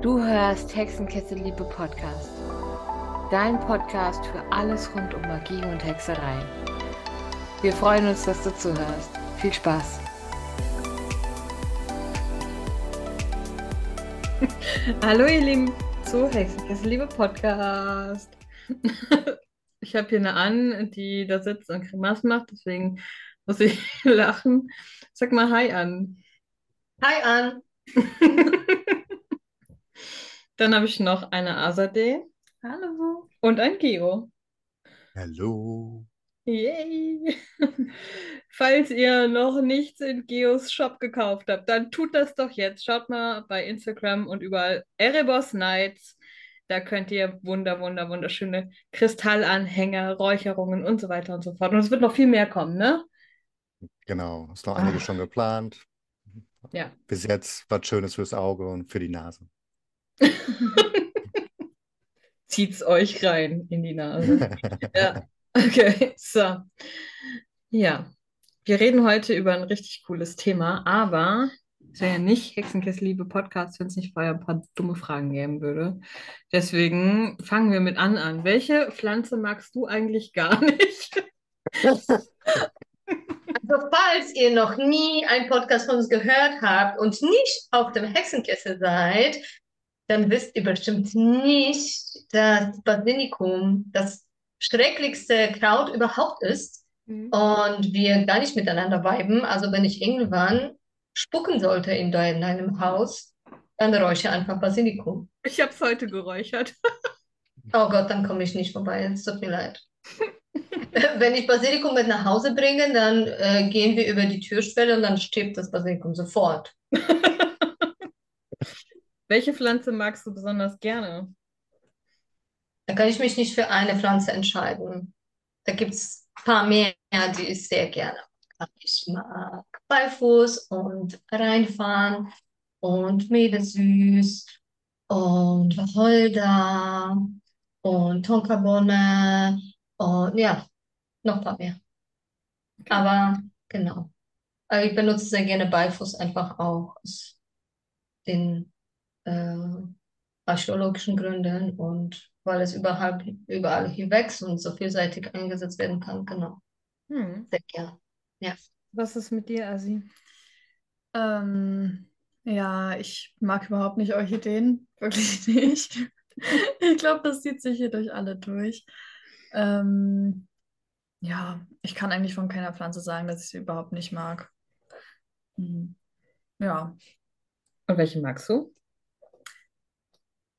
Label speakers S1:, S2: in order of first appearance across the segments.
S1: Du hörst Hexenkessel Liebe Podcast. Dein Podcast für alles rund um Magie und Hexerei. Wir freuen uns, dass du zuhörst. Viel Spaß.
S2: Hallo ihr Lieben zu Hexenkessel Liebe Podcast. Ich habe hier eine An, die da sitzt und Grimassen macht, deswegen muss ich lachen. Sag mal Hi an.
S3: Hi An.
S2: Dann habe ich noch eine Azadeh
S4: Hallo.
S2: und ein Geo.
S5: Hallo.
S2: Yay! Falls ihr noch nichts in Geos Shop gekauft habt, dann tut das doch jetzt. Schaut mal bei Instagram und überall Erebos Nights. Da könnt ihr wunder, wunder, wunderschöne Kristallanhänger, Räucherungen und so weiter und so fort. Und es wird noch viel mehr kommen, ne?
S5: Genau, ist noch einiges
S2: Ah.
S5: schon geplant.
S2: Ja.
S5: Bis jetzt was Schönes fürs Auge und für die Nase.
S2: Zieht's euch rein in die Nase. Ja, okay, so. Ja, wir reden heute über ein richtig cooles Thema, aber es wäre ja nicht Hexenkessel Liebe Podcast, wenn es nicht vorher ein paar dumme Fragen geben würde. Deswegen fangen wir mit An an. Welche Pflanze magst du eigentlich gar nicht?
S3: Also falls ihr noch nie einen Podcast von uns gehört habt und nicht auf dem Hexenkessel seid, dann wisst ihr bestimmt nicht, dass Basilikum das schrecklichste Kraut überhaupt ist und wir gar nicht miteinander viben. Also wenn ich irgendwann spucken sollte in deinem Haus, dann räuche einfach Basilikum.
S2: Ich habe es heute geräuchert.
S3: Oh Gott, dann komme ich nicht vorbei. Es tut mir leid. Wenn ich Basilikum mit nach Hause bringe, dann äh, gehen wir über die Türschwelle und dann stirbt das Basilikum sofort.
S2: Welche Pflanze magst du besonders gerne?
S3: Da kann ich mich nicht für eine Pflanze entscheiden. Da gibt es ein paar mehr, die ich sehr gerne mag. Ich mag Beifuß und Rheinfarn und Mehlesüß und Wacholder und Tonkabohne und ja, noch ein paar mehr. Aber genau. Aber ich benutze sehr gerne Beifuß einfach auch aus den äh, archäologischen Gründen und weil es überall, überall hier wächst und so vielseitig eingesetzt werden kann. Genau,
S2: Hm.
S3: sehr gerne. Ja.
S2: Was ist mit dir, Asi?
S4: Ähm, ja, ich mag überhaupt nicht Orchideen. Wirklich nicht. Ich glaube, das zieht sich hier durch alle durch. Ähm, ja, ich kann eigentlich von keiner Pflanze sagen, dass ich sie überhaupt nicht mag. Hm. Ja,
S2: Und welche magst du?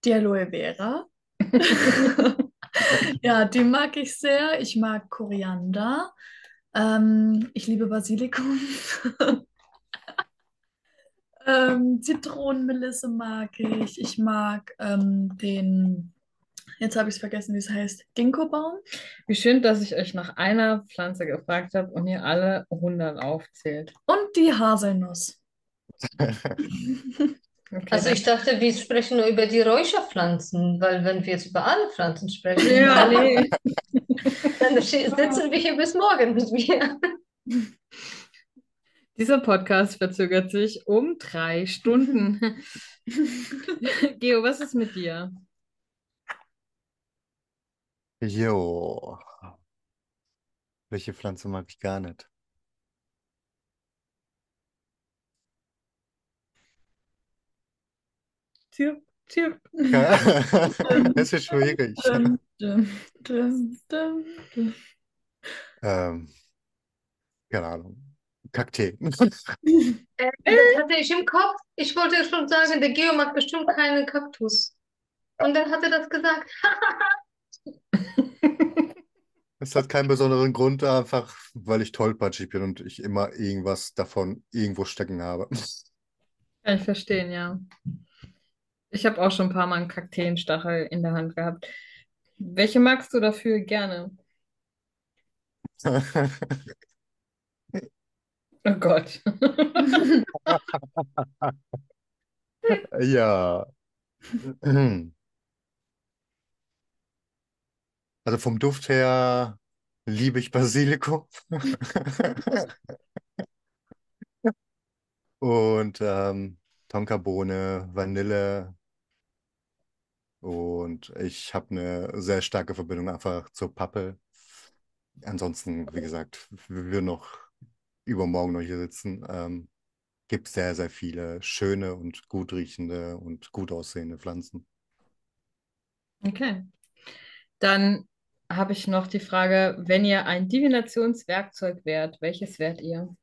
S4: Die Aloe Vera. Ja, die mag ich sehr. Ich mag Koriander. Ähm, ich liebe Basilikum. Ähm, Zitronenmelisse mag ich. Ich mag ähm, den, jetzt habe ich es vergessen, wie es heißt, Ginkgobaum.
S2: Wie schön, dass ich euch nach einer Pflanze gefragt habe und ihr alle 100 aufzählt.
S4: Und die Haselnuss.
S2: Okay,
S3: Also ich dachte, wir sprechen nur über die Räucherpflanzen, weil wenn wir jetzt über alle Pflanzen sprechen,
S2: Ja,
S3: dann,
S2: nee.
S3: dann sitzen wir hier bis morgen mit mir.
S2: Dieser Podcast verzögert sich um drei Stunden. Geo, was ist mit dir?
S5: Jo. Welche Pflanze mag ich gar nicht?
S4: Zirp, zirp.
S5: Das ist schwierig.
S4: Dum.
S5: Ähm, keine Ahnung. Kakteen.
S3: Äh, das hatte ich im Kopf. Ich wollte schon sagen, der Geo mag bestimmt keinen Kaktus. Und dann hat er das gesagt.
S5: Es hat keinen besonderen Grund, einfach weil ich tollpatschig bin und ich immer irgendwas davon irgendwo stecken habe.
S2: Kann ich verstehen, ja. Ich habe auch schon ein paar Mal einen Kakteenstachel in der Hand gehabt. Welche magst du dafür gerne? Oh Gott.
S5: Ja. Also vom Duft her liebe ich Basilikum. Und ähm, Tonkabohne, Vanille, Und ich habe eine sehr starke Verbindung einfach zur Pappel. Ansonsten, wie gesagt, wir noch übermorgen noch hier sitzen, ähm, gibt sehr, sehr viele schöne und gut riechende und gut aussehende Pflanzen.
S2: Okay. Dann habe ich noch die Frage, wenn ihr ein Divinationswerkzeug wärt, welches wärt ihr?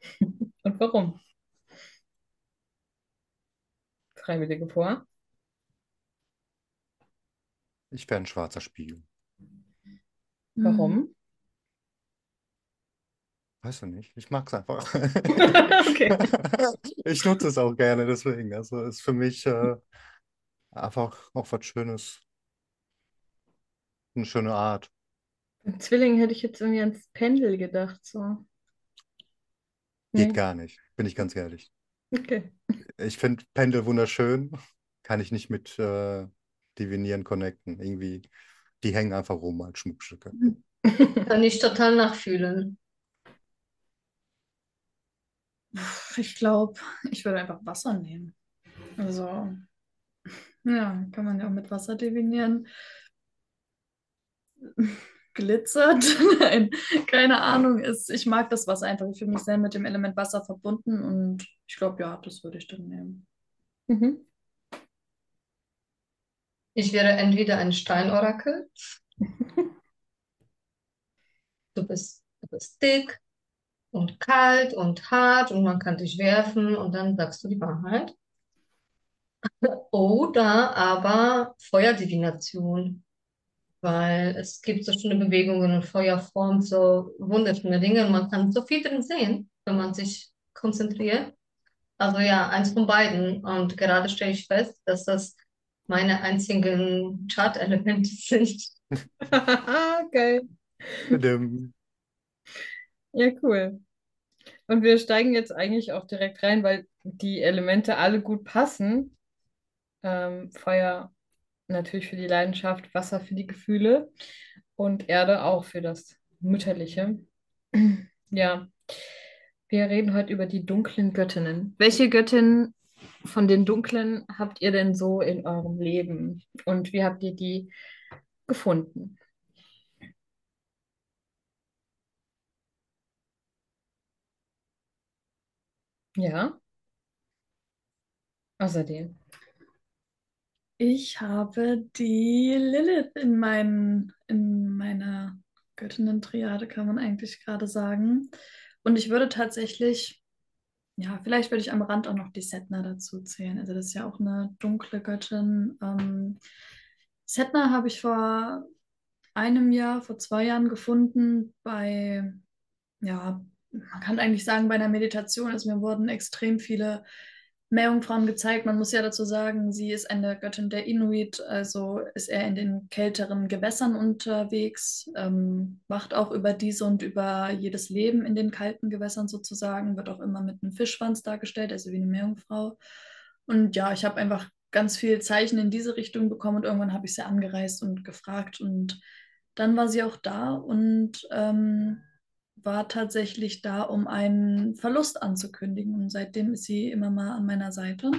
S2: Und warum? Freiwillige vor.
S5: Ich wäre ein schwarzer Spiegel.
S2: Warum?
S5: Weißt du nicht? Ich mag es einfach.
S2: Okay.
S5: Ich nutze es auch gerne, deswegen. Also ist für mich äh, einfach auch was Schönes. Eine schöne Art.
S2: Beim Zwilling hätte ich jetzt irgendwie ans Pendel gedacht, so.
S5: Geht
S2: Nee.
S5: gar nicht, bin ich ganz ehrlich.
S2: Okay.
S5: Ich finde Pendel wunderschön. Kann ich nicht mit äh, Divinieren connecten. Irgendwie, die hängen einfach rum als Schmuckstücke.
S3: Kann ich total nachfühlen.
S4: Ich glaube, ich würde einfach Wasser nehmen. Also, ja, kann man ja auch mit Wasser divinieren. Glitzert? Nein, keine Ahnung. Es, ich mag das Wasser einfach. Ich fühle mich sehr mit dem Element Wasser verbunden und ich glaube, ja, das würde ich dann nehmen.
S2: Mhm.
S3: Ich wäre entweder ein Steinorakel. Du bist, du bist dick und kalt und hart und man kann dich werfen und dann sagst du die Wahrheit. Oder aber Feuerdivination, weil es gibt so schöne Bewegungen und Feuer formt so wunderschöne Dinge und man kann so viel drin sehen, wenn man sich konzentriert. Also ja, eins von beiden. Und gerade stelle ich fest, dass das meine einzigen Chart-Elemente sind.
S2: Geil. Ja, cool. Und wir steigen jetzt eigentlich auch direkt rein, weil die Elemente alle gut passen. Ähm, Feuer natürlich für die Leidenschaft, Wasser für die Gefühle und Erde auch für das Mütterliche. Ja, wir reden heute über die dunklen Göttinnen. Welche Göttin von den dunklen habt ihr denn so in eurem Leben und wie habt ihr die gefunden? Ja, außerdem.
S4: Ich habe die Lilith in meinen, in meiner Göttinnen-Triade, kann man eigentlich gerade sagen. Und ich würde tatsächlich, ja, vielleicht würde ich am Rand auch noch die Setna dazu zählen. Also das ist ja auch eine dunkle Göttin. Ähm, Setna habe ich vor einem Jahr, vor zwei Jahren gefunden bei, ja, man kann eigentlich sagen, bei einer Meditation. Also mir wurden extrem viele Meerjungfrauen gezeigt. Man muss ja dazu sagen, sie ist eine Göttin der Inuit, also ist er in den kälteren Gewässern unterwegs, ähm, wacht auch über diese und über jedes Leben in den kalten Gewässern sozusagen, wird auch immer mit einem Fischschwanz dargestellt, also wie eine Meerjungfrau. Und ja, ich habe einfach ganz viel Zeichen in diese Richtung bekommen und irgendwann habe ich sie angereist und gefragt und dann war sie auch da und ähm, war tatsächlich da, um einen Verlust anzukündigen. Und seitdem ist sie immer mal an meiner Seite.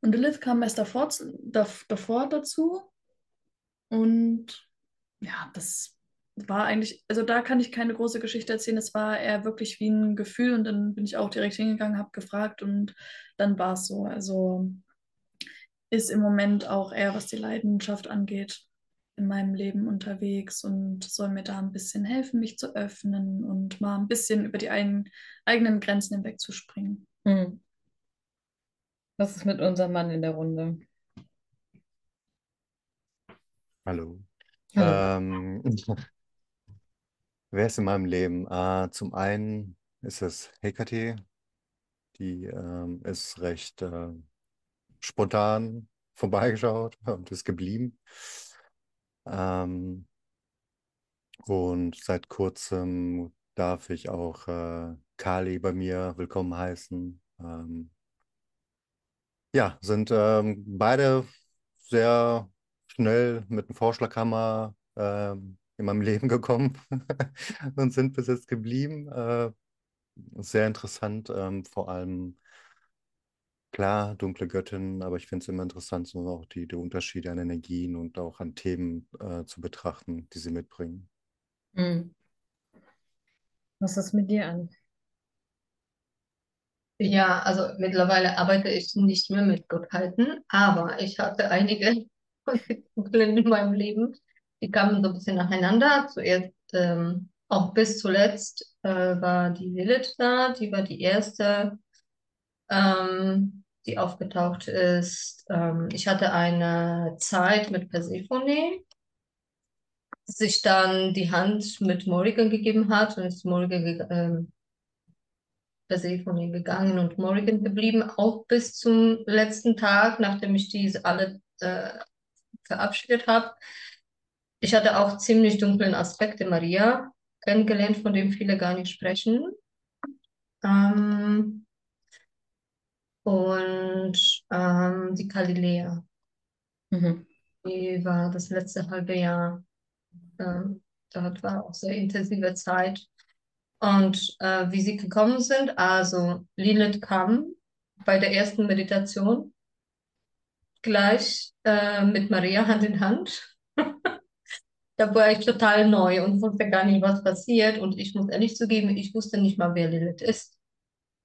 S4: Und Lilith kam erst davor, davor dazu. Und ja, das war eigentlich, also da kann ich keine große Geschichte erzählen. Es war eher wirklich wie ein Gefühl. Und dann bin ich auch direkt hingegangen, habe gefragt und dann war es so. Also ist im Moment auch eher, was die Leidenschaft angeht, in meinem Leben unterwegs und soll mir da ein bisschen helfen, mich zu öffnen und mal ein bisschen über die ein, eigenen Grenzen hinweg zu springen.
S2: Hm. Was ist mit unserem Mann in der Runde?
S5: Hallo.
S2: Hallo.
S5: Ähm, wer ist in meinem Leben? Ah, zum einen ist es Hekate. Die ähm, ist recht äh, spontan vorbeigeschaut und ist geblieben. Ähm, und seit kurzem darf ich auch äh, Kali bei mir willkommen heißen. Ähm, ja, sind ähm, beide sehr schnell mit dem Vorschlaghammer ähm, in meinem Leben gekommen und sind bis jetzt geblieben. Äh, sehr interessant, ähm, vor allem klar, dunkle Göttin, aber ich finde es immer interessant, so auch die, die Unterschiede an Energien und auch an Themen äh, zu betrachten, die sie mitbringen.
S2: Mhm. Was ist mit dir an?
S3: Ja, also mittlerweile arbeite ich nicht mehr mit Gottheiten, aber ich hatte einige in meinem Leben. Die kamen so ein bisschen nacheinander. Zuerst, ähm, auch bis zuletzt, äh, war die Lilith da. Die war die erste, ähm, die aufgetaucht ist. Ähm, ich hatte eine Zeit mit Persephone, sich dann die Hand mit Morrigan gegeben hat und ist Morrigan ähm, Persephone gegangen und Morrigan geblieben, auch bis zum letzten Tag, nachdem ich diese alle äh, verabschiedet habe. Ich hatte auch ziemlich dunklen Aspekte Maria kennengelernt, von dem viele gar nicht sprechen. Ähm, und ähm, die Galilea.
S2: Mhm.
S3: Die war das letzte halbe Jahr. Ähm, dort war auch sehr intensive Zeit. Und äh, wie sie gekommen sind, also Lilith kam bei der ersten Meditation gleich äh, mit Maria Hand in Hand. da war ich total neu und wusste gar nicht, was passiert. Und ich muss ehrlich zugeben, ich wusste nicht mal, wer Lilith ist.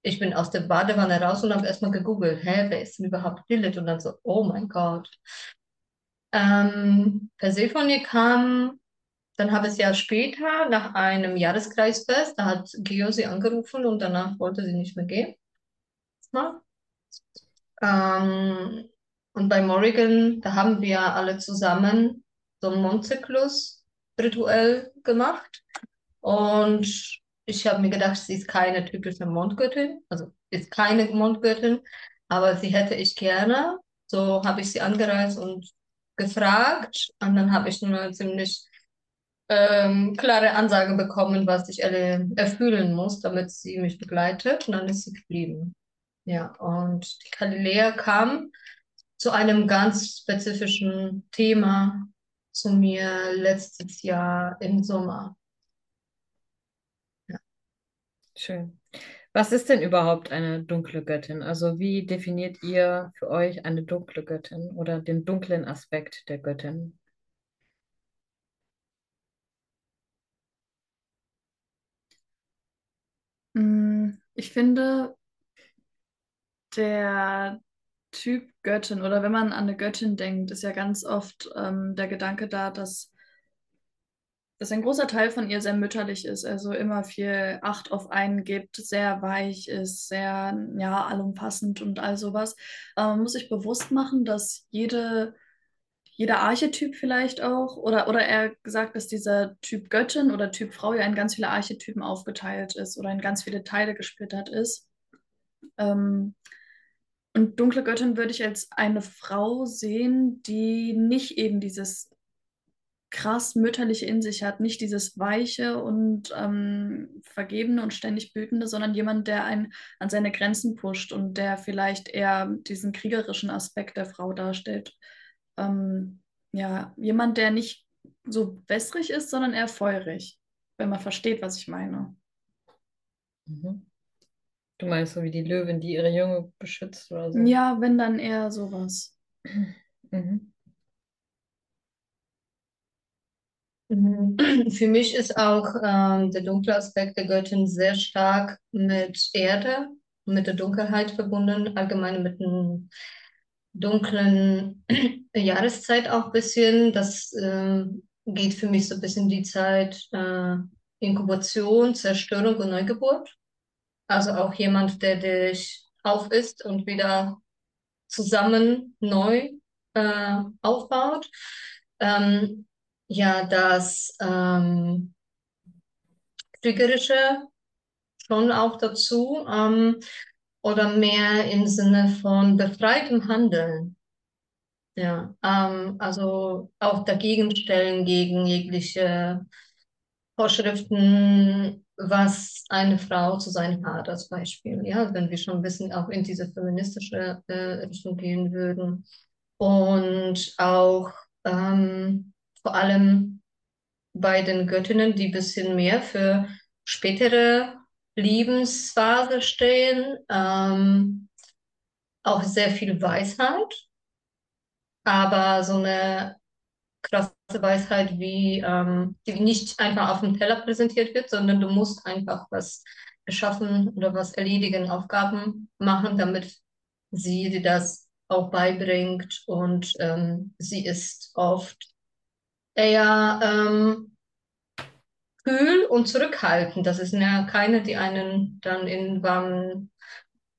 S3: Ich bin aus der Badewanne raus und habe erstmal gegoogelt, hä, wer ist denn überhaupt Lilith? Und dann so, oh mein Gott. Ähm, Persephone kam dann habe ich es ja später, nach einem Jahreskreisfest, da hat Geo sie angerufen und danach wollte sie nicht mehr gehen. Ähm, und bei Morrigan, da haben wir alle zusammen so einen Mondzyklus rituell gemacht. Und ich habe mir gedacht, sie ist keine typische Mondgöttin, also ist keine Mondgöttin, aber sie hätte ich gerne. So habe ich sie angereist und gefragt. Und dann habe ich eine ziemlich ähm, klare Ansage bekommen, was ich erfüllen muss, damit sie mich begleitet. Und dann ist sie geblieben. Ja, und die Galilea kam zu einem ganz spezifischen Thema zu mir letztes Jahr im Sommer.
S2: Schön. Was ist denn überhaupt eine dunkle Göttin? Also wie definiert ihr für euch eine dunkle Göttin oder den dunklen Aspekt der Göttin?
S4: Mm, ich finde, der Typ Göttin oder wenn man an eine Göttin denkt, ist ja ganz oft ähm, der Gedanke da, dass, dass ein großer Teil von ihr sehr mütterlich ist, also immer viel Acht auf einen gibt, sehr weich ist, sehr ja, allumfassend und all sowas. Aber man muss sich bewusst machen, dass jede jeder Archetyp vielleicht auch, oder, oder eher gesagt, dass dieser Typ Göttin oder Typ Frau ja in ganz viele Archetypen aufgeteilt ist oder in ganz viele Teile gesplittert ist. Ähm, und dunkle Göttin würde ich als eine Frau sehen, die nicht eben dieses krass mütterliche in sich hat, nicht dieses weiche und ähm, vergebene und ständig wütende, sondern jemand, der einen an seine Grenzen pusht und der vielleicht eher diesen kriegerischen Aspekt der Frau darstellt ähm, ja, jemand, der nicht so wässrig ist, sondern eher feurig, wenn man versteht, was ich meine.
S2: Mhm. Du meinst so wie die Löwin, die ihre Junge beschützt oder so?
S4: Ja, wenn dann eher sowas.
S2: Mhm.
S3: mhm. Für mich ist auch ähm, der dunkle Aspekt der Göttin sehr stark mit Erde, mit der Dunkelheit verbunden, allgemein mit dem dunklen Jahreszeit auch ein bisschen. Das äh, geht für mich so ein bisschen die Zeit äh, Inkubation, Zerstörung und Neugeburt. Also auch jemand, der dich auf ist und wieder zusammen neu äh, aufbaut. Ähm, ja, das ähm, Kriegerische schon auch dazu. Ähm, oder mehr im Sinne von befreitem Handeln. Ja, ähm, also auch dagegen stellen gegen jegliche Vorschriften, was eine Frau zu sein hat, als Beispiel. Ja, wenn wir schon ein bisschen auch in diese feministische äh, Richtung gehen würden. Und auch ähm, vor allem bei den Göttinnen, die ein bisschen mehr für spätere Lebensphase stehen, ähm, auch sehr viel Weisheit, aber so eine krasse Weisheit, wie ähm, die nicht einfach auf dem Teller präsentiert wird, sondern du musst einfach was beschaffen oder was erledigen, Aufgaben machen, damit sie dir das auch beibringt und ähm, sie ist oft eher ähm, kühl und zurückhaltend. Das ist ja keine, die einen dann in warmen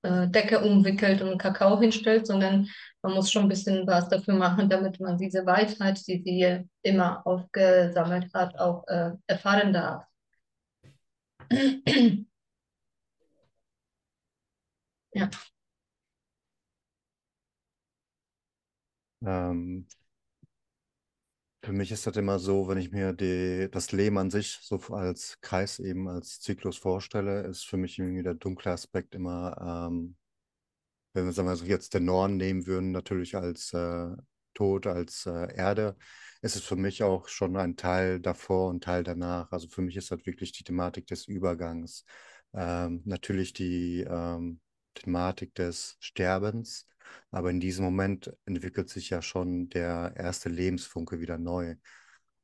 S3: äh, Decke umwickelt und Kakao hinstellt, sondern man muss schon ein bisschen was dafür machen, damit man diese Weisheit, die sie immer aufgesammelt hat, auch äh, erfahren darf. ja.
S5: Ähm, für mich ist das immer so, wenn ich mir die, das Leben an sich so als Kreis eben, als Zyklus vorstelle, ist für mich irgendwie der dunkle Aspekt immer, ähm, wenn wir sagen wir jetzt den Norden nehmen würden, natürlich als äh, Tod, als äh, Erde, ist es für mich auch schon ein Teil davor und Teil danach. Also für mich ist das wirklich die Thematik des Übergangs. Ähm, natürlich die ähm, Thematik des Sterbens, aber in diesem Moment entwickelt sich ja schon der erste Lebensfunke wieder neu.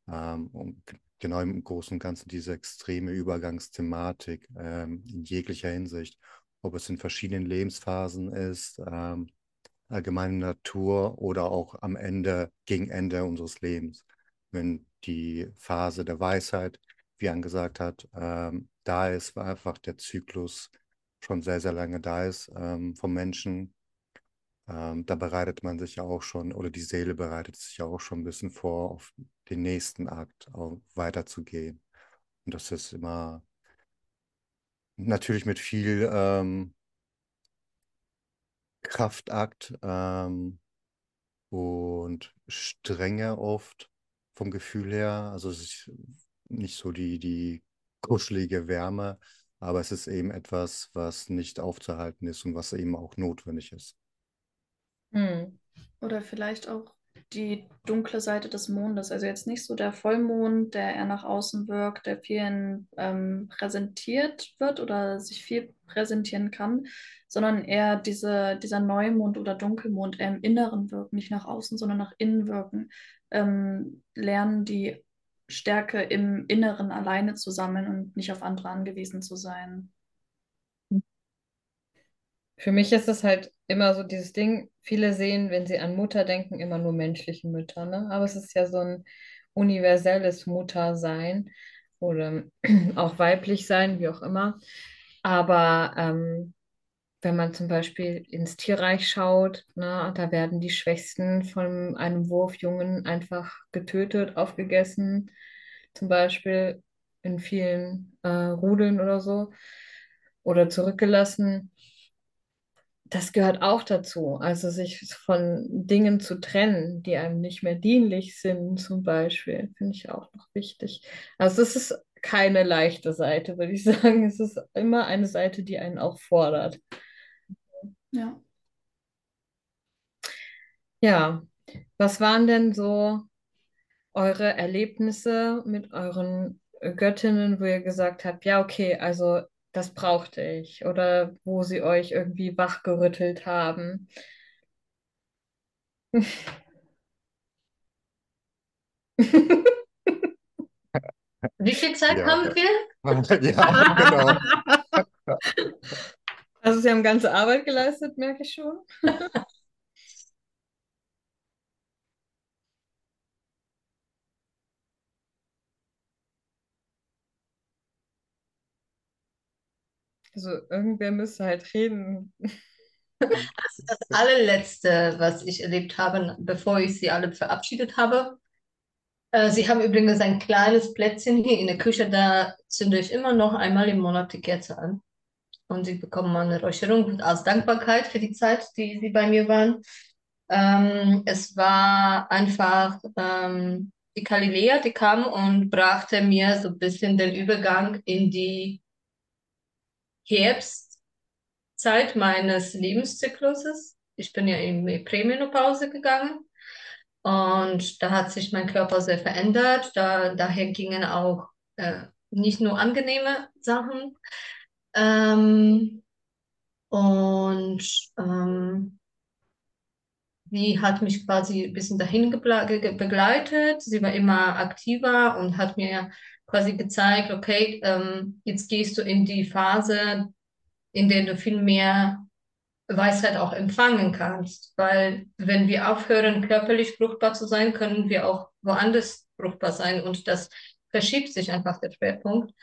S5: Ähm, und genau im Großen und Ganzen diese extreme Übergangsthematik ähm, in jeglicher Hinsicht, ob es in verschiedenen Lebensphasen ist, ähm, allgemeine Natur oder auch am Ende, gegen Ende unseres Lebens. Wenn die Phase der Weisheit, wie angesagt hat, ähm, da ist, weil einfach der Zyklus schon sehr, sehr lange da ist ähm, vom Menschen. Ähm, da bereitet man sich ja auch schon, oder die Seele bereitet sich ja auch schon ein bisschen vor, auf den nächsten Akt weiterzugehen. Und das ist immer natürlich mit viel ähm, Kraftakt ähm, und Strenge oft vom Gefühl her. Also es ist nicht so die, die kuschelige Wärme, aber es ist eben etwas, was nicht aufzuhalten ist und was eben auch notwendig ist.
S4: Hm. Oder vielleicht auch die dunkle Seite des Mondes. Also jetzt nicht so der Vollmond, der eher nach außen wirkt, der vielen ähm, präsentiert wird oder sich viel präsentieren kann, sondern eher diese, dieser Neumond oder Dunkelmond eher im Inneren wirken, nicht nach außen, sondern nach innen wirken. Ähm, lernen die Stärke im Inneren alleine zu sammeln und nicht auf andere angewiesen zu sein.
S2: Für mich ist es halt immer so dieses Ding, viele sehen, wenn sie an Mutter denken, immer nur menschliche Mütter, ne? Aber es ist ja so ein universelles Muttersein oder auch weiblich sein, wie auch immer. Aber ähm, wenn man zum Beispiel ins Tierreich schaut, ne, da werden die Schwächsten von einem Wurfjungen einfach getötet, aufgegessen, zum Beispiel in vielen äh, Rudeln oder so, oder zurückgelassen das gehört auch dazu. Also sich von Dingen zu trennen, die einem nicht mehr dienlich sind, zum Beispiel, finde ich auch noch wichtig. Also es ist keine leichte Seite, würde ich sagen. Es ist immer eine Seite, die einen auch fordert.
S4: Ja.
S2: Ja, was waren denn so eure Erlebnisse mit euren Göttinnen, wo ihr gesagt habt, ja, okay, also das brauchte ich oder wo sie euch irgendwie wachgerüttelt haben.
S3: Wie viel Zeit
S5: Ja.
S3: haben wir?
S5: Ja, genau.
S2: Also sie haben ganze Arbeit geleistet, merke ich schon. Also irgendwer müsste halt reden.
S3: Das allerletzte, was ich erlebt habe, bevor ich sie alle verabschiedet habe. Äh, sie haben übrigens ein kleines Plätzchen hier in der Küche, da zünde ich immer noch einmal im Monat die Kerze an. Und sie bekommen eine Räucherung als Dankbarkeit für die Zeit, die sie bei mir waren. Ähm, es war einfach ähm, die Galilea, die kam und brachte mir so ein bisschen den Übergang in die Herbstzeit meines Lebenszykluses. Ich bin ja in die Prämenopause gegangen und da hat sich mein Körper sehr verändert. Da, daher gingen auch äh, nicht nur angenehme Sachen. Ähm, und ähm, sie hat mich quasi ein bisschen dahin begleitet. Sie war immer aktiver und hat mir quasi gezeigt, okay, ähm, jetzt gehst du in die Phase, in der du viel mehr Weisheit auch empfangen kannst. Weil wenn wir aufhören, körperlich fruchtbar zu sein, können wir auch woanders fruchtbar sein und das verschiebt sich einfach der Schwerpunkt.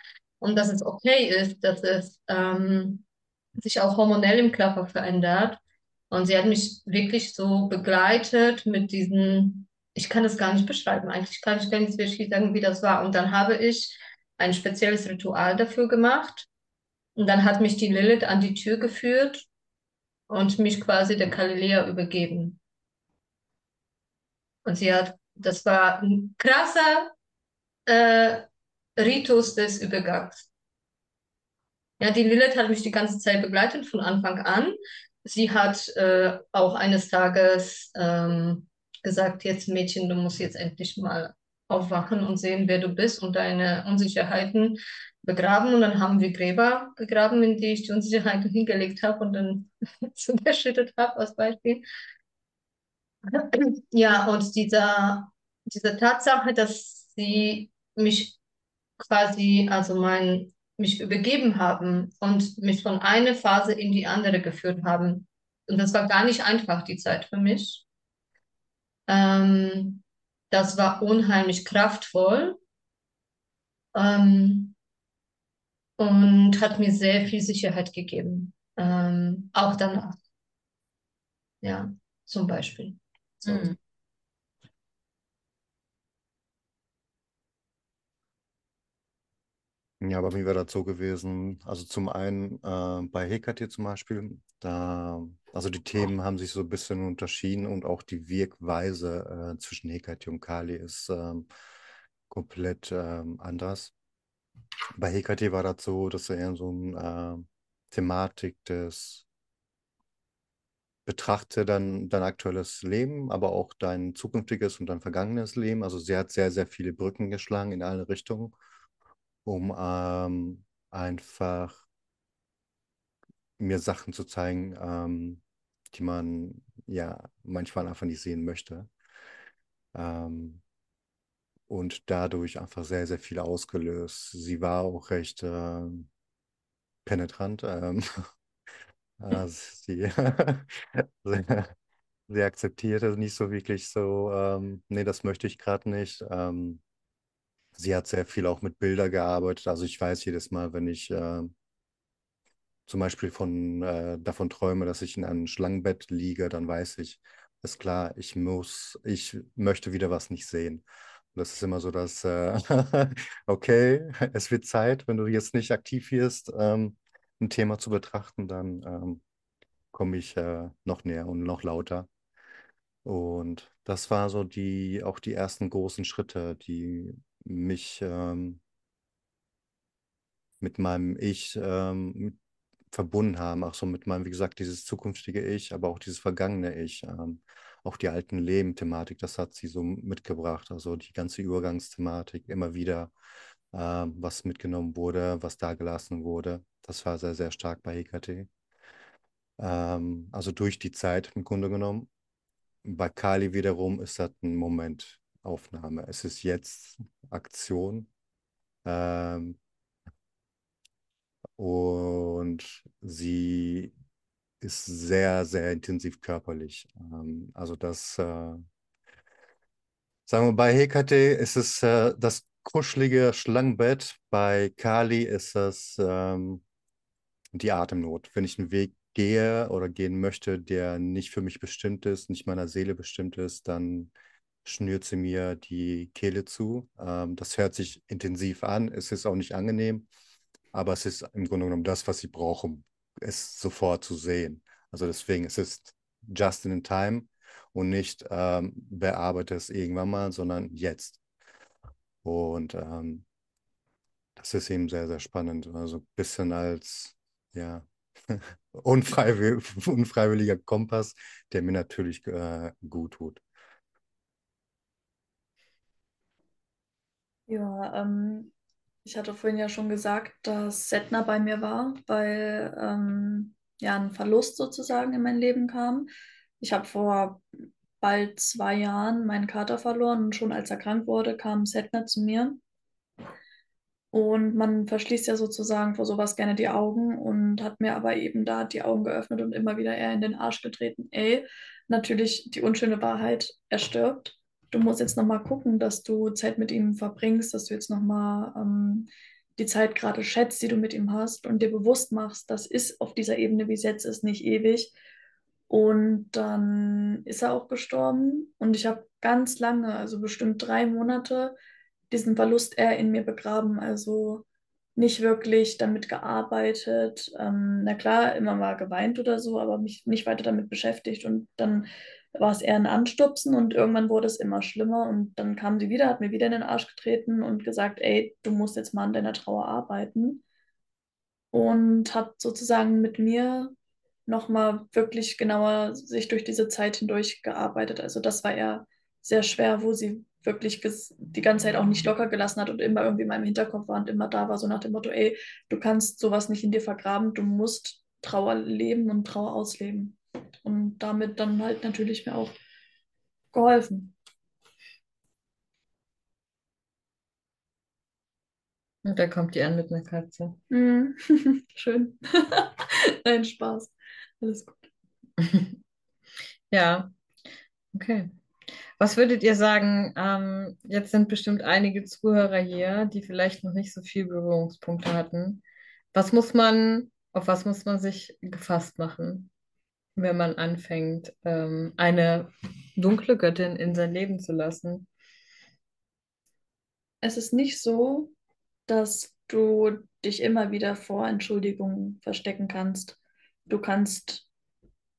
S3: Und dass es okay ist, dass es ähm, sich auch hormonell im Körper verändert. Und sie hat mich wirklich so begleitet mit diesen, ich kann es gar nicht beschreiben, eigentlich kann ich gar nicht wirklich sagen, wie das war. Und dann habe ich ein spezielles Ritual dafür gemacht. Und dann hat mich die Lilith an die Tür geführt und mich quasi der Galilea übergeben. Und sie hat, das war ein krasser äh, Ritus des Übergangs. Ja, die Lilith hat mich die ganze Zeit begleitet von Anfang an. Sie hat äh, auch eines Tages ähm, gesagt, jetzt Mädchen, du musst jetzt endlich mal aufwachen und sehen, wer du bist und deine Unsicherheiten begraben. Und dann haben wir Gräber gegraben, in die ich die Unsicherheiten hingelegt habe und dann zugeschüttet habe als Beispiel. Ja, und dieser, diese Tatsache, dass sie mich quasi, also mein, mich übergeben haben und mich von einer Phase in die andere geführt haben. Und das war gar nicht einfach, die Zeit für mich. Ähm, das war unheimlich kraftvoll ähm, und hat mir sehr viel Sicherheit gegeben. Ähm, auch danach. Ja, zum Beispiel. So. Mhm.
S5: Ja, bei mir wäre das so gewesen, also zum einen äh, bei Hekate zum Beispiel, da, also die Themen haben sich so ein bisschen unterschieden und auch die Wirkweise äh, zwischen Hekate und Kali ist ähm, komplett ähm, anders. Bei Hekate war das so, dass er eher so eine äh, Thematik des betrachte dann dein aktuelles Leben, aber auch dein zukünftiges und dein vergangenes Leben. Also sie hat sehr, sehr viele Brücken geschlagen in alle Richtungen um ähm, einfach mir Sachen zu zeigen, ähm, die man ja manchmal einfach nicht sehen möchte. Ähm, und dadurch einfach sehr, sehr viel ausgelöst. Sie war auch recht äh, penetrant. Ähm, also sie, sehr, sie akzeptierte nicht so wirklich so, ähm, nee, das möchte ich gerade nicht. Ähm, sie hat sehr viel auch mit Bildern gearbeitet. Also ich weiß jedes Mal, wenn ich äh, zum Beispiel von, äh, davon träume, dass ich in einem Schlangenbett liege, dann weiß ich, ist klar, ich muss, ich möchte wieder was nicht sehen. Und das ist immer so, dass, äh, okay, es wird Zeit, wenn du jetzt nicht aktiv wirst, ähm, ein Thema zu betrachten, dann ähm, komme ich äh, noch näher und noch lauter. Und das war so die, auch die ersten großen Schritte, die mich ähm, mit meinem Ich ähm, verbunden haben, auch so mit meinem, wie gesagt, dieses zukünftige Ich, aber auch dieses vergangene Ich, ähm, auch die alten Leben-Thematik, das hat sie so mitgebracht, also die ganze Übergangsthematik, immer wieder, ähm, was mitgenommen wurde, was da gelassen wurde, das war sehr, sehr stark bei HKT. Ähm, also durch die Zeit im Grunde genommen. Bei Kali wiederum ist das ein Moment, Aufnahme. Es ist jetzt Aktion. Ähm, und sie ist sehr, sehr intensiv körperlich. Ähm, also das, äh, sagen wir, bei Hekate ist es äh, das kuschelige Schlangenbett. Bei Kali ist es ähm, die Atemnot. Wenn ich einen Weg gehe oder gehen möchte, der nicht für mich bestimmt ist, nicht meiner Seele bestimmt ist, dann schnürt sie mir die Kehle zu. Ähm, das hört sich intensiv an, es ist auch nicht angenehm, aber es ist im Grunde genommen das, was sie brauchen, es sofort zu sehen. Also deswegen, es ist just in time und nicht ähm, bearbeite es irgendwann mal, sondern jetzt. Und ähm, das ist eben sehr, sehr spannend. Also ein bisschen als, ja, unfreiwilliger Kompass, der mir natürlich äh, gut tut.
S4: Ja, ähm, ich hatte vorhin ja schon gesagt, dass Setna bei mir war, weil ähm, ja ein Verlust sozusagen in mein Leben kam. Ich habe vor bald zwei Jahren meinen Kater verloren und schon als er krank wurde, kam Setna zu mir. Und man verschließt ja sozusagen vor sowas gerne die Augen und hat mir aber eben da die Augen geöffnet und immer wieder eher in den Arsch getreten. Ey, natürlich die unschöne Wahrheit, er stirbt. Du musst jetzt nochmal gucken, dass du Zeit mit ihm verbringst, dass du jetzt nochmal ähm, die Zeit gerade schätzt, die du mit ihm hast und dir bewusst machst, das ist auf dieser Ebene, wie es jetzt ist, nicht ewig. Und dann ist er auch gestorben und ich habe ganz lange, also bestimmt drei Monate, diesen Verlust eher in mir begraben. Also nicht wirklich damit gearbeitet. Ähm, na klar, immer mal geweint oder so, aber mich nicht weiter damit beschäftigt. Und dann war es eher ein Anstupsen und irgendwann wurde es immer schlimmer. Und dann kam sie wieder, hat mir wieder in den Arsch getreten und gesagt, ey, du musst jetzt mal an deiner Trauer arbeiten. Und hat sozusagen mit mir nochmal wirklich genauer sich durch diese Zeit hindurch gearbeitet. Also das war eher sehr schwer, wo sie wirklich die ganze Zeit auch nicht locker gelassen hat und immer irgendwie in meinem Hinterkopf war und immer da war, so nach dem Motto, ey, du kannst sowas nicht in dir vergraben, du musst Trauer leben und Trauer ausleben. Und damit dann halt natürlich mir auch geholfen.
S2: Und da kommt die an mit einer Katze.
S4: Mm. Schön. Nein, Spaß. Alles gut.
S2: ja, okay. Was würdet ihr sagen? Ähm, jetzt sind bestimmt einige Zuhörer hier, die vielleicht noch nicht so viel Berührungspunkte hatten. Was muss man, auf was muss man sich gefasst machen, wenn man anfängt, ähm, eine dunkle Göttin in sein Leben zu lassen?
S4: Es ist nicht so, dass du dich immer wieder vor Entschuldigungen verstecken kannst. Du kannst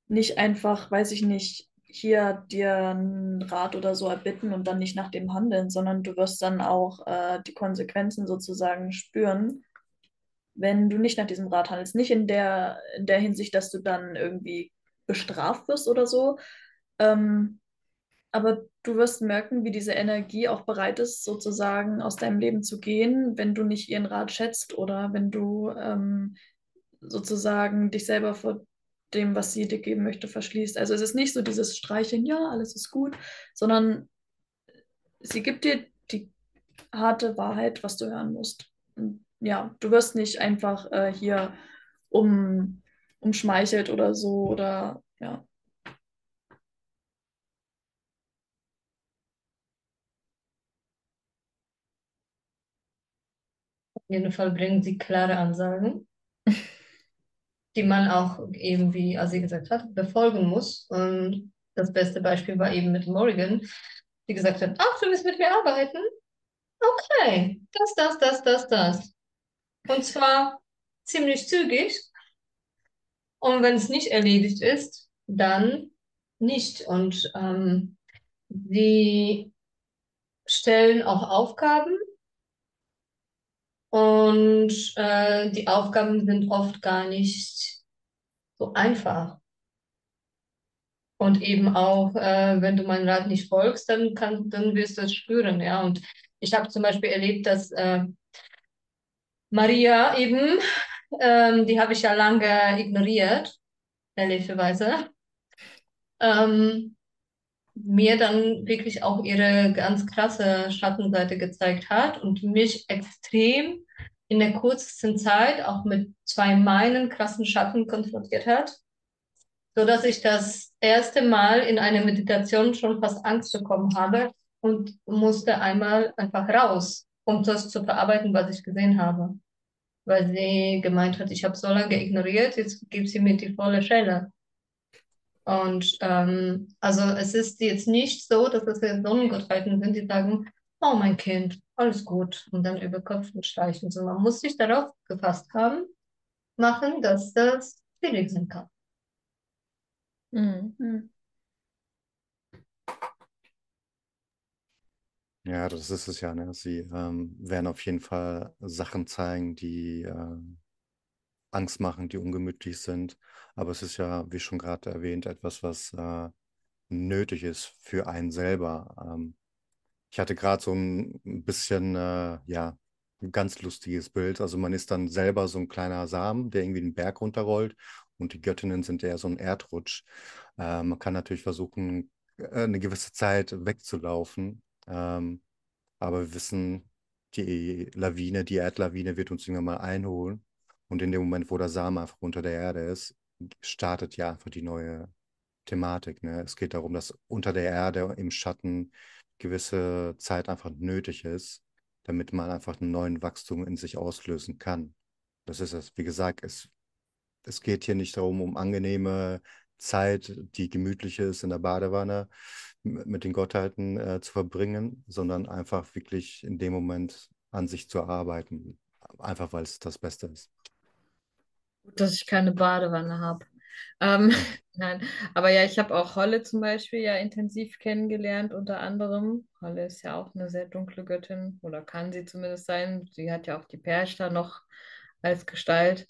S4: nicht einfach, weiß ich nicht, hier dir einen Rat oder so erbitten und dann nicht nach dem handeln, sondern du wirst dann auch äh, die Konsequenzen sozusagen spüren, wenn du nicht nach diesem Rat handelst. Nicht in der, in der Hinsicht, dass du dann irgendwie bestraft wirst oder so, ähm, aber du wirst merken, wie diese Energie auch bereit ist, sozusagen aus deinem Leben zu gehen, wenn du nicht ihren Rat schätzt oder wenn du ähm, sozusagen dich selber vor dem, was sie dir geben möchte, verschließt. Also es ist nicht so dieses Streicheln, ja, alles ist gut, sondern sie gibt dir die harte Wahrheit, was du hören musst. Und ja, du wirst nicht einfach äh, hier um, umschmeichelt oder so oder ja.
S3: Auf jeden Fall bringen sie klare Ansagen die man auch eben, wie Asi gesagt hat, befolgen muss. Und das beste Beispiel war eben mit Morrigan, die gesagt hat, ach, du willst mit mir arbeiten? Okay, das, das, das, das, das. Und zwar ziemlich zügig. Und wenn es nicht erledigt ist, dann nicht. Und ähm, sie stellen auch Aufgaben und äh, die Aufgaben sind oft gar nicht so einfach. Und eben auch, äh, wenn du meinem Rat nicht folgst, dann, kann, dann wirst du es spüren. Ja? Und ich habe zum Beispiel erlebt, dass äh, Maria eben, ähm, die habe ich ja lange ignoriert, ehrlicherweise, ähm, mir dann wirklich auch ihre ganz krasse Schattenseite gezeigt hat und mich extrem in der kurzen Zeit auch mit zwei meinen krassen Schatten konfrontiert hat, so dass ich das erste Mal in einer Meditation schon fast Angst bekommen habe und musste einmal einfach raus, um das zu verarbeiten, was ich gesehen habe. Weil sie gemeint hat, ich habe so lange ignoriert, jetzt gibt sie mir die volle Schelle. Und ähm, also es ist jetzt nicht so, dass das Sonnengottheiten sind, die sagen, oh mein Kind, alles gut, und dann über Kopf streichen. So, man muss sich darauf gefasst haben, machen, dass das schwierig sein kann.
S4: Mhm.
S5: Ja, das ist es ja. Ne? Sie ähm, werden auf jeden Fall Sachen zeigen, die äh, Angst machen, die ungemütlich sind. Aber es ist ja, wie schon gerade erwähnt, etwas, was äh, nötig ist für einen selber. Ähm, ich hatte gerade so ein bisschen, äh, ja, ein ganz lustiges Bild. Also man ist dann selber so ein kleiner Samen, der irgendwie den Berg runterrollt und die Göttinnen sind eher so ein Erdrutsch. Äh, man kann natürlich versuchen, äh, eine gewisse Zeit wegzulaufen. Ähm, aber wir wissen, die Lawine, die Erdlawine wird uns irgendwann mal einholen. Und in dem Moment, wo der Samen einfach unter der Erde ist, startet ja einfach die neue Thematik. Ne? Es geht darum, dass unter der Erde im Schatten gewisse Zeit einfach nötig ist, damit man einfach einen neuen Wachstum in sich auslösen kann. Das ist es. Wie gesagt, es, es geht hier nicht darum, um angenehme Zeit, die gemütlich ist in der Badewanne mit den Gottheiten äh, zu verbringen, sondern einfach wirklich in dem Moment an sich zu arbeiten. Einfach weil es das Beste ist.
S2: Gut, dass ich keine Badewanne habe. Ähm, nein, aber ja, ich habe auch Holle zum Beispiel ja intensiv kennengelernt, unter anderem. Holle ist ja auch eine sehr dunkle Göttin oder kann sie zumindest sein. Sie hat ja auch die Perchta noch als Gestalt.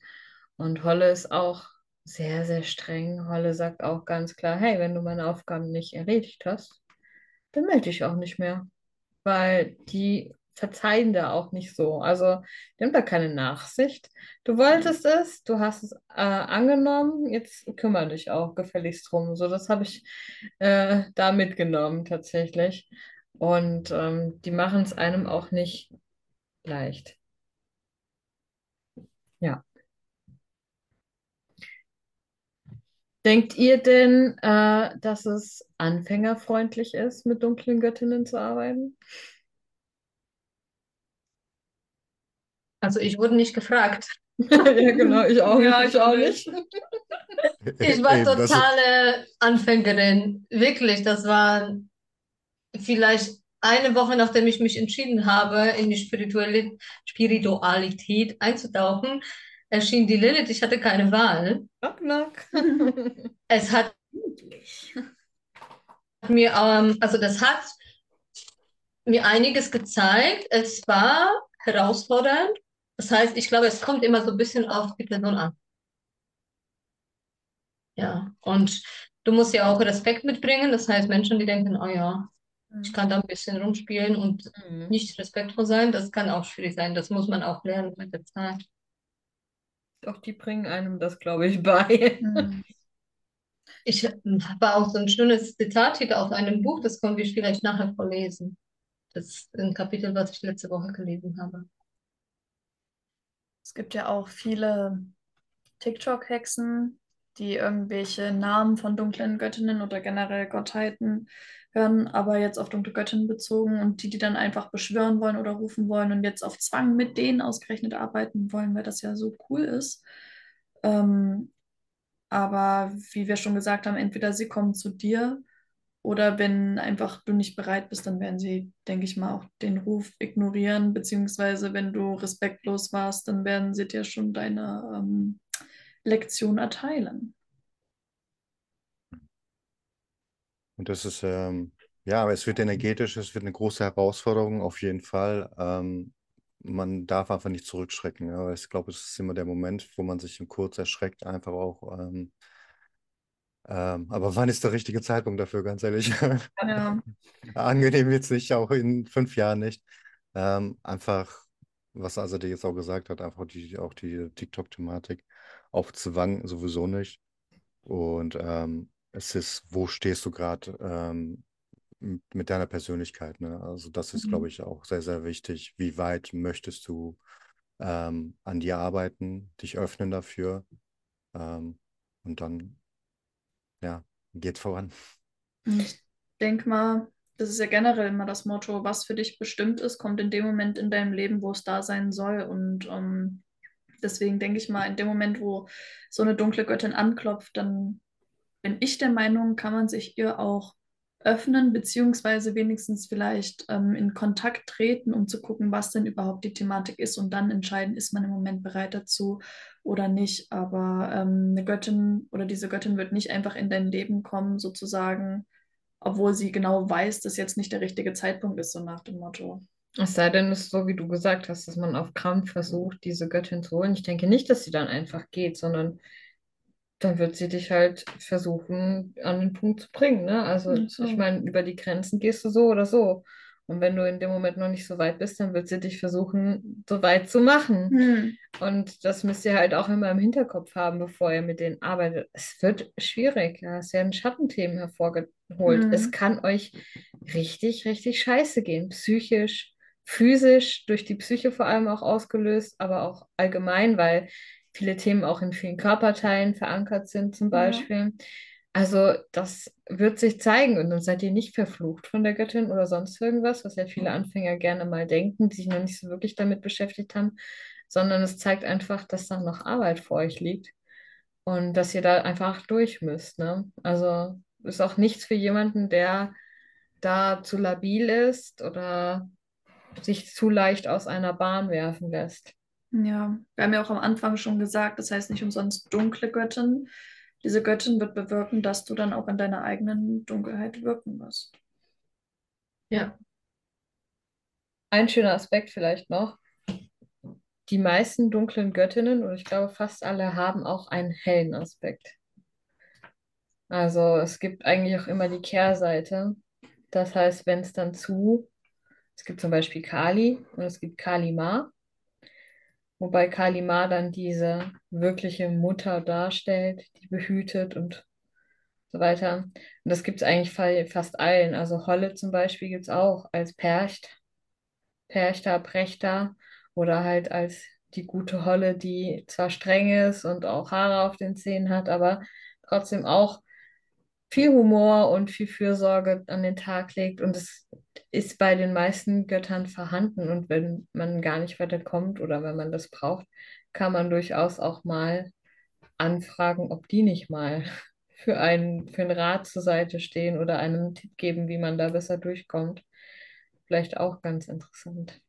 S2: Und Holle ist auch sehr, sehr streng. Holle sagt auch ganz klar, hey, wenn du meine Aufgaben nicht erledigt hast, dann melde dich auch nicht mehr. Weil die verzeihen da auch nicht so. Also, die haben da keine Nachsicht. Du wolltest es, du hast es äh, angenommen, jetzt kümmere dich auch gefälligst drum. So, das habe ich äh, da mitgenommen tatsächlich. Und ähm, die machen es einem auch nicht leicht. Ja. Denkt ihr denn, äh, dass es anfängerfreundlich ist, mit dunklen Göttinnen zu arbeiten?
S3: Also ich wurde nicht gefragt.
S2: ja, genau, ich auch
S4: Ja,
S2: nicht.
S4: ich
S2: Ich auch nicht.
S3: Ich war
S5: Eben, ist-
S3: totale Anfängerin. Wirklich, das war vielleicht eine Woche, nachdem ich mich entschieden habe, in die Spirituali Spiritualität einzutauchen, erschien die Lilith. Ich hatte keine Wahl.
S2: Knock, knock.
S3: Es hat mir, ähm, also das hat mir einiges gezeigt. Es war herausfordernd. Das heißt, ich glaube, es kommt immer so ein bisschen auf die Person an. Ja, und du musst ja auch Respekt mitbringen. Das heißt, Menschen, die denken, oh ja, ich kann da ein bisschen rumspielen und
S2: Mhm.
S3: nicht respektvoll sein, das kann auch schwierig sein. Das muss man auch lernen mit der Zeit.
S2: Doch, die bringen einem das, glaube ich, bei.
S4: Mhm.
S3: Ich habe auch so ein schönes Zitat hier aus einem Buch, das können wir vielleicht nachher vorlesen. Das ist ein Kapitel, was ich letzte Woche gelesen habe.
S4: Es gibt ja auch viele TikTok-Hexen, die irgendwelche Namen von dunklen Göttinnen oder generell Gottheiten hören, aber jetzt auf dunkle Göttinnen bezogen und die, die dann einfach beschwören wollen oder rufen wollen und jetzt auf Zwang mit denen ausgerechnet arbeiten wollen, weil das ja so cool ist. Ähm, aber wie wir schon gesagt haben, entweder sie kommen zu dir oder wenn einfach du nicht bereit bist, dann werden sie, denke ich mal, auch den Ruf ignorieren, beziehungsweise wenn du respektlos warst, dann werden sie dir schon deine ähm, Lektion erteilen.
S5: Und das ist, ähm, ja, es wird energetisch, es wird eine große Herausforderung, auf jeden Fall. Ähm, man darf einfach nicht zurückschrecken. Ja. Ich glaube, es ist immer der Moment, wo man sich kurz erschreckt, einfach auch. Ähm, ähm, aber wann ist der richtige Zeitpunkt dafür, ganz ehrlich?
S4: Ja,
S5: Angenehm wird es nicht, auch in fünf Jahren nicht. Ähm, einfach, was Azadeh jetzt auch gesagt hat, einfach die, auch die TikTok-Thematik. Auf Zwang sowieso nicht. Und ähm, es ist, wo stehst du gerade ähm, mit deiner Persönlichkeit, ne? Also das ist,
S4: Mhm.
S5: glaube ich, auch sehr, sehr wichtig. Wie weit möchtest du ähm, an dir arbeiten, dich öffnen dafür? Ähm, und dann, ja, geht voran.
S4: ich denke mal, das ist ja generell immer das Motto, was für dich bestimmt ist, kommt in dem Moment in deinem Leben, wo es da sein soll. Und ähm, deswegen denke ich mal, in dem Moment, wo so eine dunkle Göttin anklopft, dann bin ich der Meinung, kann man sich ihr auch öffnen, beziehungsweise wenigstens vielleicht ähm, in Kontakt treten, um zu gucken, was denn überhaupt die Thematik ist und dann entscheiden, ist man im Moment bereit dazu oder nicht. Aber ähm, eine Göttin oder diese Göttin wird nicht einfach in dein Leben kommen, sozusagen, obwohl sie genau weiß, dass jetzt nicht der richtige Zeitpunkt ist, so nach dem Motto.
S2: Es sei denn, es ist so, wie du gesagt hast, dass man auf Krampf versucht, diese Göttin zu holen. Ich denke nicht, dass sie dann einfach geht, sondern dann wird sie dich halt versuchen, an den Punkt zu bringen, ne? Also,
S4: so.
S2: ich meine, über die Grenzen gehst du so oder so. Und wenn du in dem Moment noch nicht so weit bist, dann wird sie dich versuchen, so weit zu machen.
S4: Hm.
S2: Und das müsst ihr halt auch immer im Hinterkopf haben, bevor ihr mit denen arbeitet. Es wird schwierig. Ja. Es werden Schattenthemen hervorgeholt.
S4: Mhm.
S2: Es kann euch richtig, richtig scheiße gehen. Psychisch, physisch, durch die Psyche vor allem auch ausgelöst, aber auch allgemein, weil viele Themen auch in vielen Körperteilen verankert sind, zum
S4: Ja.
S2: Beispiel. Also das wird sich zeigen und dann seid ihr nicht verflucht von der Göttin oder sonst irgendwas, was ja viele Anfänger gerne mal denken, die sich noch nicht so wirklich damit beschäftigt haben, sondern es zeigt einfach, dass da noch Arbeit vor euch liegt und dass ihr da einfach durch müsst, ne? Also ist auch nichts für jemanden, der da zu labil ist oder sich zu leicht aus einer Bahn werfen lässt.
S4: Ja, wir haben ja auch am Anfang schon gesagt, das heißt nicht umsonst dunkle Göttin. Diese Göttin wird bewirken, dass du dann auch in deiner eigenen Dunkelheit wirken wirst.
S3: Ja.
S2: Ein schöner Aspekt vielleicht noch. Die meisten dunklen Göttinnen, und ich glaube fast alle, haben auch einen hellen Aspekt. Also es gibt eigentlich auch immer die Kehrseite. Das heißt, wenn es dann zu, es gibt zum Beispiel Kali und es gibt Kali Ma, wobei Kali Ma dann diese wirkliche Mutter darstellt, die behütet und so weiter. Und das gibt es eigentlich fa- fast allen. Also Holle zum Beispiel gibt es auch als Percht, Perchter, Prechter oder halt als die gute Holle, die zwar streng ist und auch Haare auf den Zähnen hat, aber trotzdem auch viel Humor und viel Fürsorge an den Tag legt. Und es ist bei den meisten Göttern vorhanden. Und wenn man gar nicht weiterkommt oder wenn man das braucht, kann man durchaus auch mal anfragen, ob die nicht mal für einen, für einen Rat zur Seite stehen oder einen Tipp geben, wie man da besser durchkommt. Vielleicht auch ganz interessant.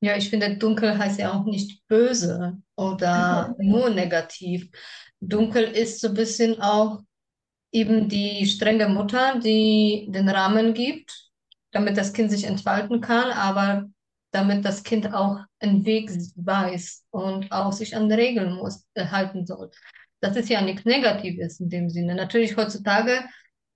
S3: Ja, ich finde, dunkel heißt ja auch nicht böse oder nur negativ. Dunkel ist so ein bisschen auch eben die strenge Mutter, die den Rahmen gibt, damit das Kind sich entfalten kann, aber damit das Kind auch einen Weg weiß und auch sich an Regeln muss, äh, halten soll. Das ist ja nichts Negatives in dem Sinne. Natürlich heutzutage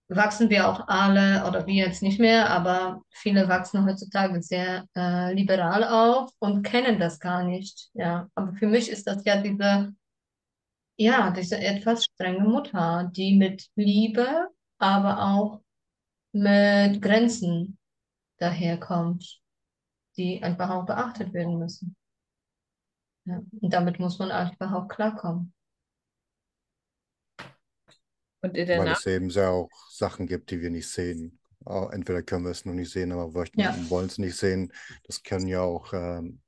S3: wachsen wir auch alle, oder wir jetzt nicht mehr, aber viele wachsen heutzutage sehr äh, liberal auf und kennen das gar nicht. Ja, aber für mich ist das ja diese, ja, diese etwas strenge Mutter, die mit Liebe, aber auch mit Grenzen daherkommt, die einfach auch beachtet werden müssen. Ja, und damit muss man einfach auch klarkommen.
S2: Und in der
S5: Weil
S2: Nacht,
S5: es eben sehr auch Sachen gibt, die wir nicht sehen. Auch Entweder können wir es noch nicht sehen, aber möchten,
S3: Ja.
S5: wollen es nicht sehen. Das können ja auch ähm,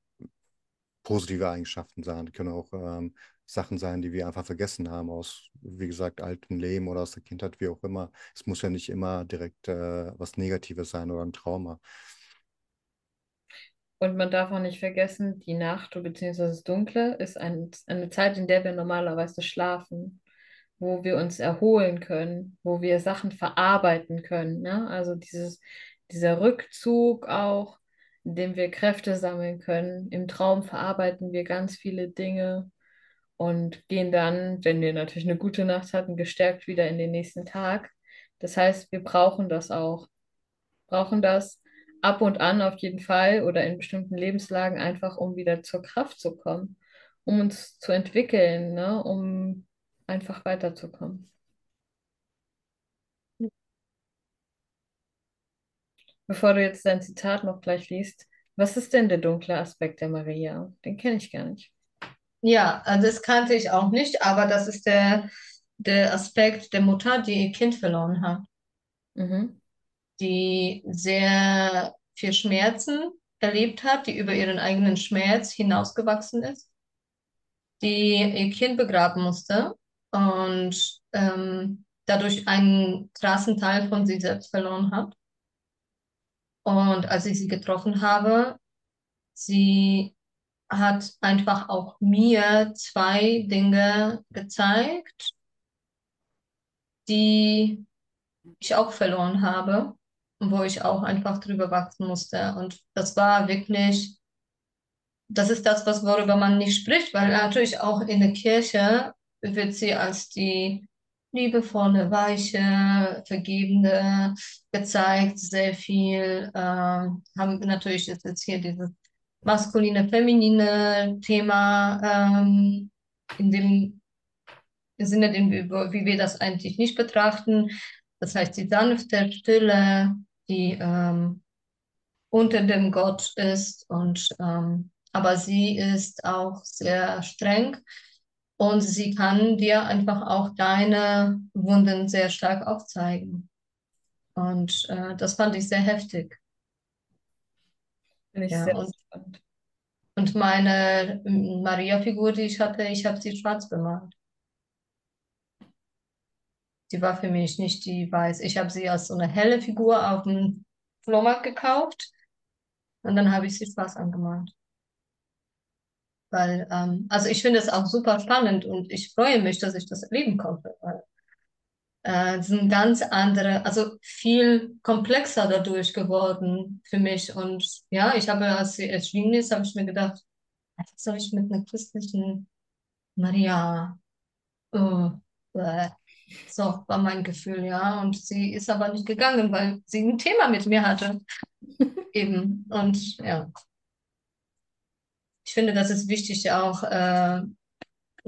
S5: positive Eigenschaften sein. Können auch ähm, Sachen sein, die wir einfach vergessen haben aus, wie gesagt, altem Leben oder aus der Kindheit, wie auch immer. Es muss ja nicht immer direkt äh, was Negatives sein oder ein Trauma.
S2: und man darf auch nicht vergessen, die Nacht bzw. das Dunkle ist ein, eine Zeit, in der wir normalerweise schlafen, wo wir uns erholen können, wo wir Sachen verarbeiten können. Ne? Also dieses, dieser Rückzug auch, in dem wir Kräfte sammeln können. Im Traum verarbeiten wir ganz viele Dinge und gehen dann, wenn wir natürlich eine gute Nacht hatten, gestärkt wieder in den nächsten Tag. Das heißt, wir brauchen das auch. Brauchen das ab und an auf jeden Fall oder in bestimmten Lebenslagen einfach, um wieder zur Kraft zu kommen, um uns zu entwickeln, ne? Um einfach weiterzukommen. Bevor du jetzt dein Zitat noch gleich liest, was ist denn der dunkle Aspekt der Maria? Den kenne ich gar nicht.
S3: Ja, also das kannte ich auch nicht, aber das ist der, der Aspekt der Mutter, die ihr Kind verloren hat,
S2: Mhm.
S3: die sehr viel Schmerzen erlebt hat, die über ihren eigenen Schmerz hinausgewachsen ist, die ihr Kind begraben musste und ähm, dadurch einen krassen Teil von sich selbst verloren hat. Und als ich sie getroffen habe, sie hat einfach auch mir zwei Dinge gezeigt, die ich auch verloren habe wo ich auch einfach drüber wachsen musste. Und das war wirklich, das ist das, was, worüber man nicht spricht, weil natürlich auch in der Kirche wird sie als die liebevolle, weiche, vergebende gezeigt, sehr viel. Ähm, haben natürlich jetzt, jetzt hier dieses maskuline, feminine Thema ähm, in dem Sinne, in, wie wir das eigentlich nicht betrachten. Das heißt, die sanfte Stille, die ähm, unter dem Gott ist und ähm, aber sie ist auch sehr streng und sie kann dir einfach auch deine Wunden sehr stark aufzeigen. Und äh, das fand ich sehr heftig.
S2: Finde ich
S3: Ja,
S2: sehr
S3: und,
S2: spannend.
S3: und meine ähm, Maria-Figur, die ich hatte, ich habe sie schwarz bemalt. Die war für mich nicht die weiß. Ich habe sie als so eine helle Figur auf dem Flohmarkt gekauft und dann habe ich sie schwarz angemalt. Weil, ähm, also ich finde es auch super spannend und ich freue mich, dass ich das erleben konnte. Weil, äh, sind ganz andere, also viel komplexer dadurch geworden für mich. Und ja, ich habe, als sie erschienen ist, habe ich mir gedacht, was soll ich mit einer christlichen Maria? Oh. So war mein Gefühl, ja. Und sie ist aber nicht gegangen, weil sie ein Thema mit mir hatte. Eben. Und ja. Ich finde, das ist wichtig auch, äh,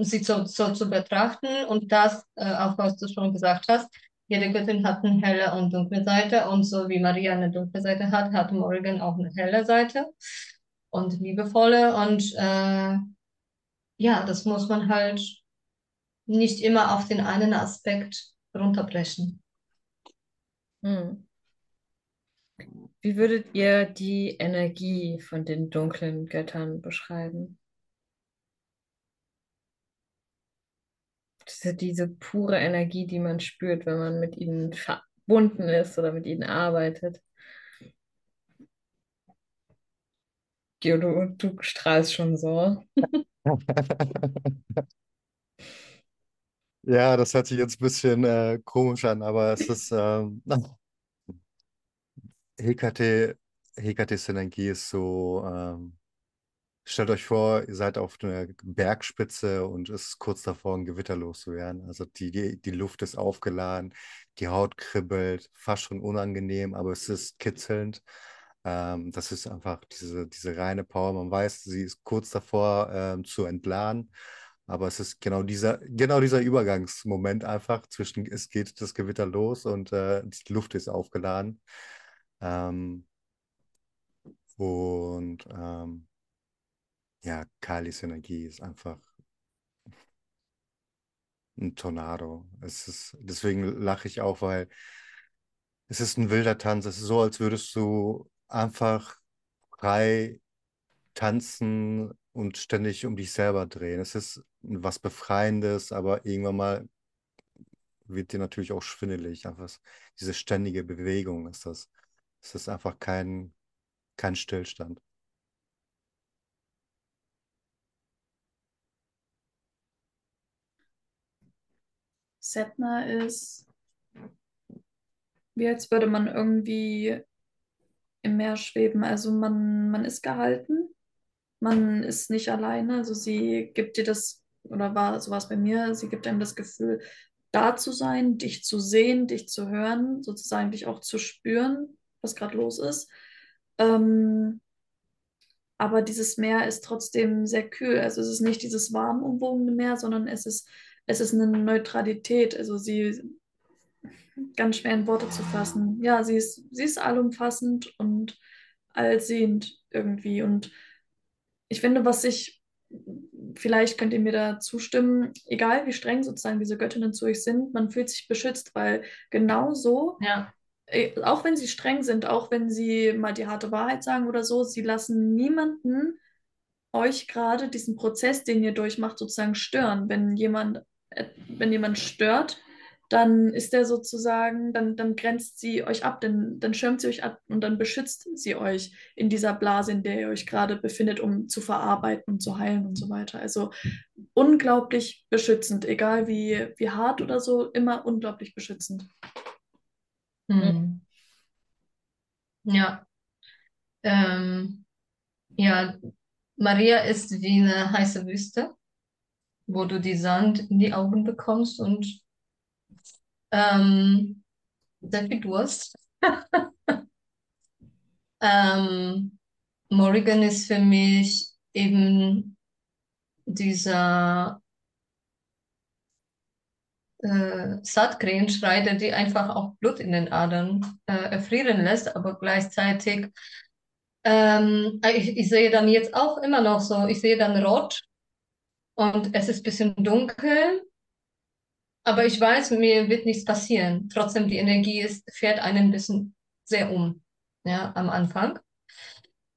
S3: sie so, so zu betrachten und das, äh, auch was du schon gesagt hast, jede Göttin hat eine helle und dunkle Seite und so wie Maria eine dunkle Seite hat, hat Morgan auch eine helle Seite und liebevolle und äh, ja, das muss man halt nicht immer auf den einen Aspekt runterbrechen.
S2: Hm. Wie würdet ihr die Energie von den dunklen Göttern beschreiben? Ja diese pure Energie, die man spürt, wenn man mit ihnen verbunden ist oder mit ihnen arbeitet. Gio, du, du strahlst schon so.
S5: Ja, das hört sich jetzt ein bisschen äh, komisch an, aber es ist ähm, Hekate, Hekates Energie ist so, ähm, stellt euch vor, ihr seid auf einer Bergspitze und es ist kurz davor, ein Gewitter loszuwerden. Also die, die, die Luft ist aufgeladen, die Haut kribbelt, fast schon unangenehm, aber es ist kitzelnd. Ähm, das ist einfach diese, diese reine Power. Man weiß, sie ist kurz davor ähm, zu entladen. Aber es ist genau dieser, genau dieser Übergangsmoment einfach zwischen, es geht das Gewitter los und äh, die Luft ist aufgeladen. Ähm, und ähm, ja, Kalis Energie ist einfach ein Tornado. Es ist, deswegen lache ich auch, weil es ist ein wilder Tanz. Es ist so, als würdest du einfach frei tanzen und ständig um dich selber drehen. Es ist was Befreiendes, aber irgendwann mal wird dir natürlich auch schwindelig. Einfach diese ständige Bewegung ist das. Es ist einfach kein, kein Stillstand.
S4: Setna ist, wie als würde man irgendwie im Meer schweben. Also man, man ist gehalten, man ist nicht alleine. Also sie gibt dir das, oder war, so war bei mir, sie gibt einem das Gefühl, da zu sein, dich zu sehen, dich zu hören, sozusagen dich auch zu spüren, was gerade los ist. Ähm, aber dieses Meer ist trotzdem sehr kühl. Also es ist nicht dieses warm umwogene Meer, sondern es ist, es ist eine Neutralität. Also sie ganz schwer in Worte zu fassen. Ja, sie ist, sie ist allumfassend und allsehend irgendwie. Und ich finde, was ich, vielleicht könnt ihr mir da zustimmen, egal wie streng sozusagen diese Göttinnen zu euch sind, man fühlt sich beschützt, weil genau so,
S3: Ja,
S4: äh, auch wenn sie streng sind, auch wenn sie mal die harte Wahrheit sagen oder so, sie lassen niemanden euch gerade diesen Prozess, den ihr durchmacht, sozusagen stören. Wenn jemand, wenn jemand stört, dann ist der sozusagen, dann, dann grenzt sie euch ab, dann, dann schirmt sie euch ab und dann beschützt sie euch in dieser Blase, in der ihr euch gerade befindet, um zu verarbeiten und zu heilen und so weiter. Also unglaublich beschützend, egal wie, wie hart oder so, immer unglaublich beschützend.
S3: hm. Ja. Ähm, ja, Maria ist wie eine heiße Wüste, wo du die Sand in die Augen bekommst und Ähm, sehr viel Durst. Ähm, Morrigan ist für mich eben dieser äh, Saatgrenschreiter, die einfach auch Blut in den Adern äh, erfrieren lässt, aber gleichzeitig, ähm, ich, ich sehe dann jetzt auch immer noch so, ich sehe dann rot und es ist ein bisschen dunkel, aber ich weiß, mir wird nichts passieren. Trotzdem, die Energie ist, fährt einen ein bisschen sehr um, ja, am Anfang.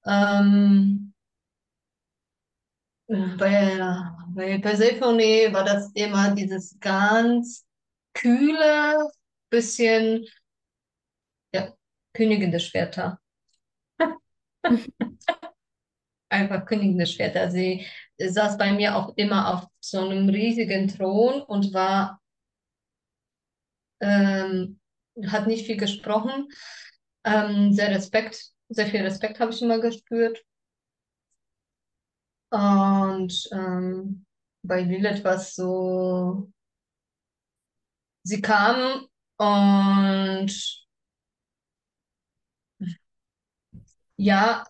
S3: Ähm, bei, bei Persephone war das immer dieses ganz kühle, bisschen, ja, Königin der Schwerter. Einfach Königin der Schwerter. Sie saß bei mir auch immer auf so einem riesigen Thron und war, ähm, hat nicht viel gesprochen. Ähm, sehr Respekt, sehr viel Respekt habe ich immer gespürt. Und ähm, bei Lilith war es so, sie kam und ja,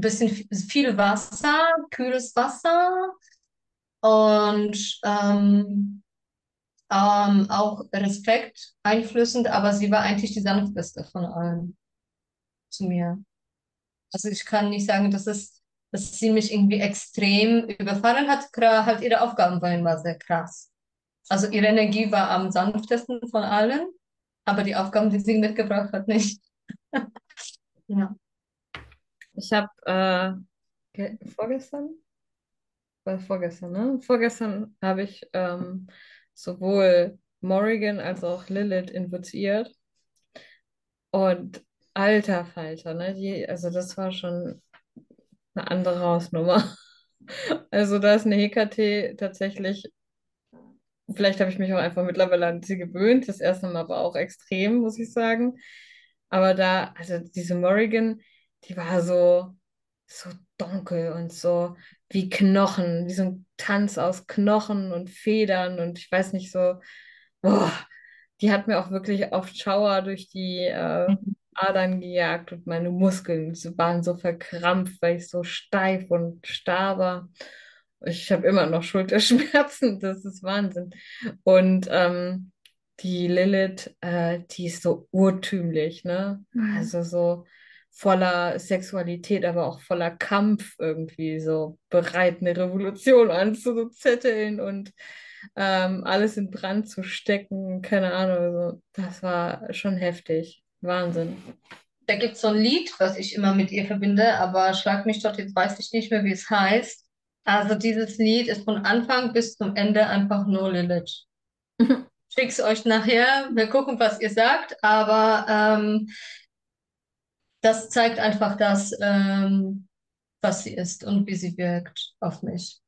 S3: bisschen viel Wasser, kühles Wasser und ähm, ähm, auch Respekt einflößend, aber sie war eigentlich die sanfteste von allen zu mir. Also ich kann nicht sagen, dass es, dass sie mich irgendwie extrem überfahren hat. Halt ihre Aufgaben waren immer sehr krass. Also ihre Energie war am sanftesten von allen, aber die Aufgaben, die sie mitgebracht hat, nicht. ja.
S2: Ich habe äh, vorgestern, war vorgestern, ne? Vorgestern habe ich ähm, sowohl Morrigan als auch Lilith invoziert. Und alter Falter, ne? Die, also das war schon eine andere Hausnummer. Also da ist eine Hekate tatsächlich, vielleicht habe ich mich auch einfach mittlerweile an sie gewöhnt, das erste Mal aber auch extrem, muss ich sagen. Aber da, also diese Morrigan, die war so, so dunkel und so wie Knochen, wie so ein Tanz aus Knochen und Federn und ich weiß nicht so, boah, die hat mir auch wirklich oft Schauer durch die äh, Adern gejagt und meine Muskeln waren so verkrampft, weil ich so steif und starr war. Ich habe immer noch Schulterschmerzen, das ist Wahnsinn. Und ähm, die Lilith, äh, die ist so urtümlich, ne?
S4: Mhm.
S2: Also so voller Sexualität, aber auch voller Kampf irgendwie, so bereit, eine Revolution anzuzetteln und ähm, alles in Brand zu stecken, keine Ahnung. Also, das war schon heftig. Wahnsinn.
S3: Da gibt es so ein Lied, was ich immer mit ihr verbinde, aber schlag mich dort, jetzt weiß ich nicht mehr, wie es heißt. Also dieses Lied ist von Anfang bis zum Ende einfach nur Lilith. Schick's euch nachher, wir gucken, was ihr sagt, aber ähm, das zeigt einfach das, ähm, was sie ist und wie sie wirkt auf mich.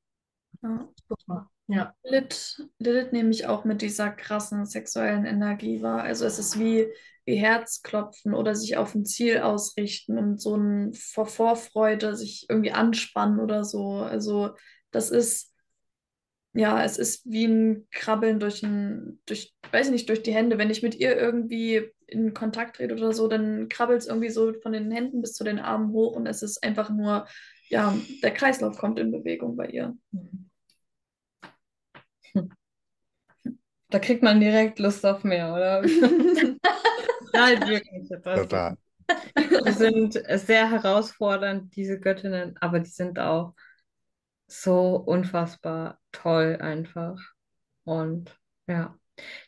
S4: Ja.
S3: Mal. Ja.
S4: Lilith, Lilith nehme ich auch mit dieser krassen sexuellen Energie wahr. Also es ist wie, wie Herzklopfen oder sich auf ein Ziel ausrichten und so ein vor Vorfreude sich irgendwie anspannen oder so. Also das ist, ja, es ist wie ein Krabbeln durch ein, durch, weiß ich nicht, durch die Hände. Wenn ich mit ihr irgendwie in Kontakt trete oder so, dann krabbelt es irgendwie so von den Händen bis zu den Armen hoch und es ist einfach nur, ja, der Kreislauf kommt in Bewegung bei ihr.
S2: Da kriegt man direkt Lust auf mehr, oder? Nein, wirklich. Das
S5: Total.
S2: Die sind sehr herausfordernd, diese Göttinnen, aber die sind auch so unfassbar toll einfach. Und ja,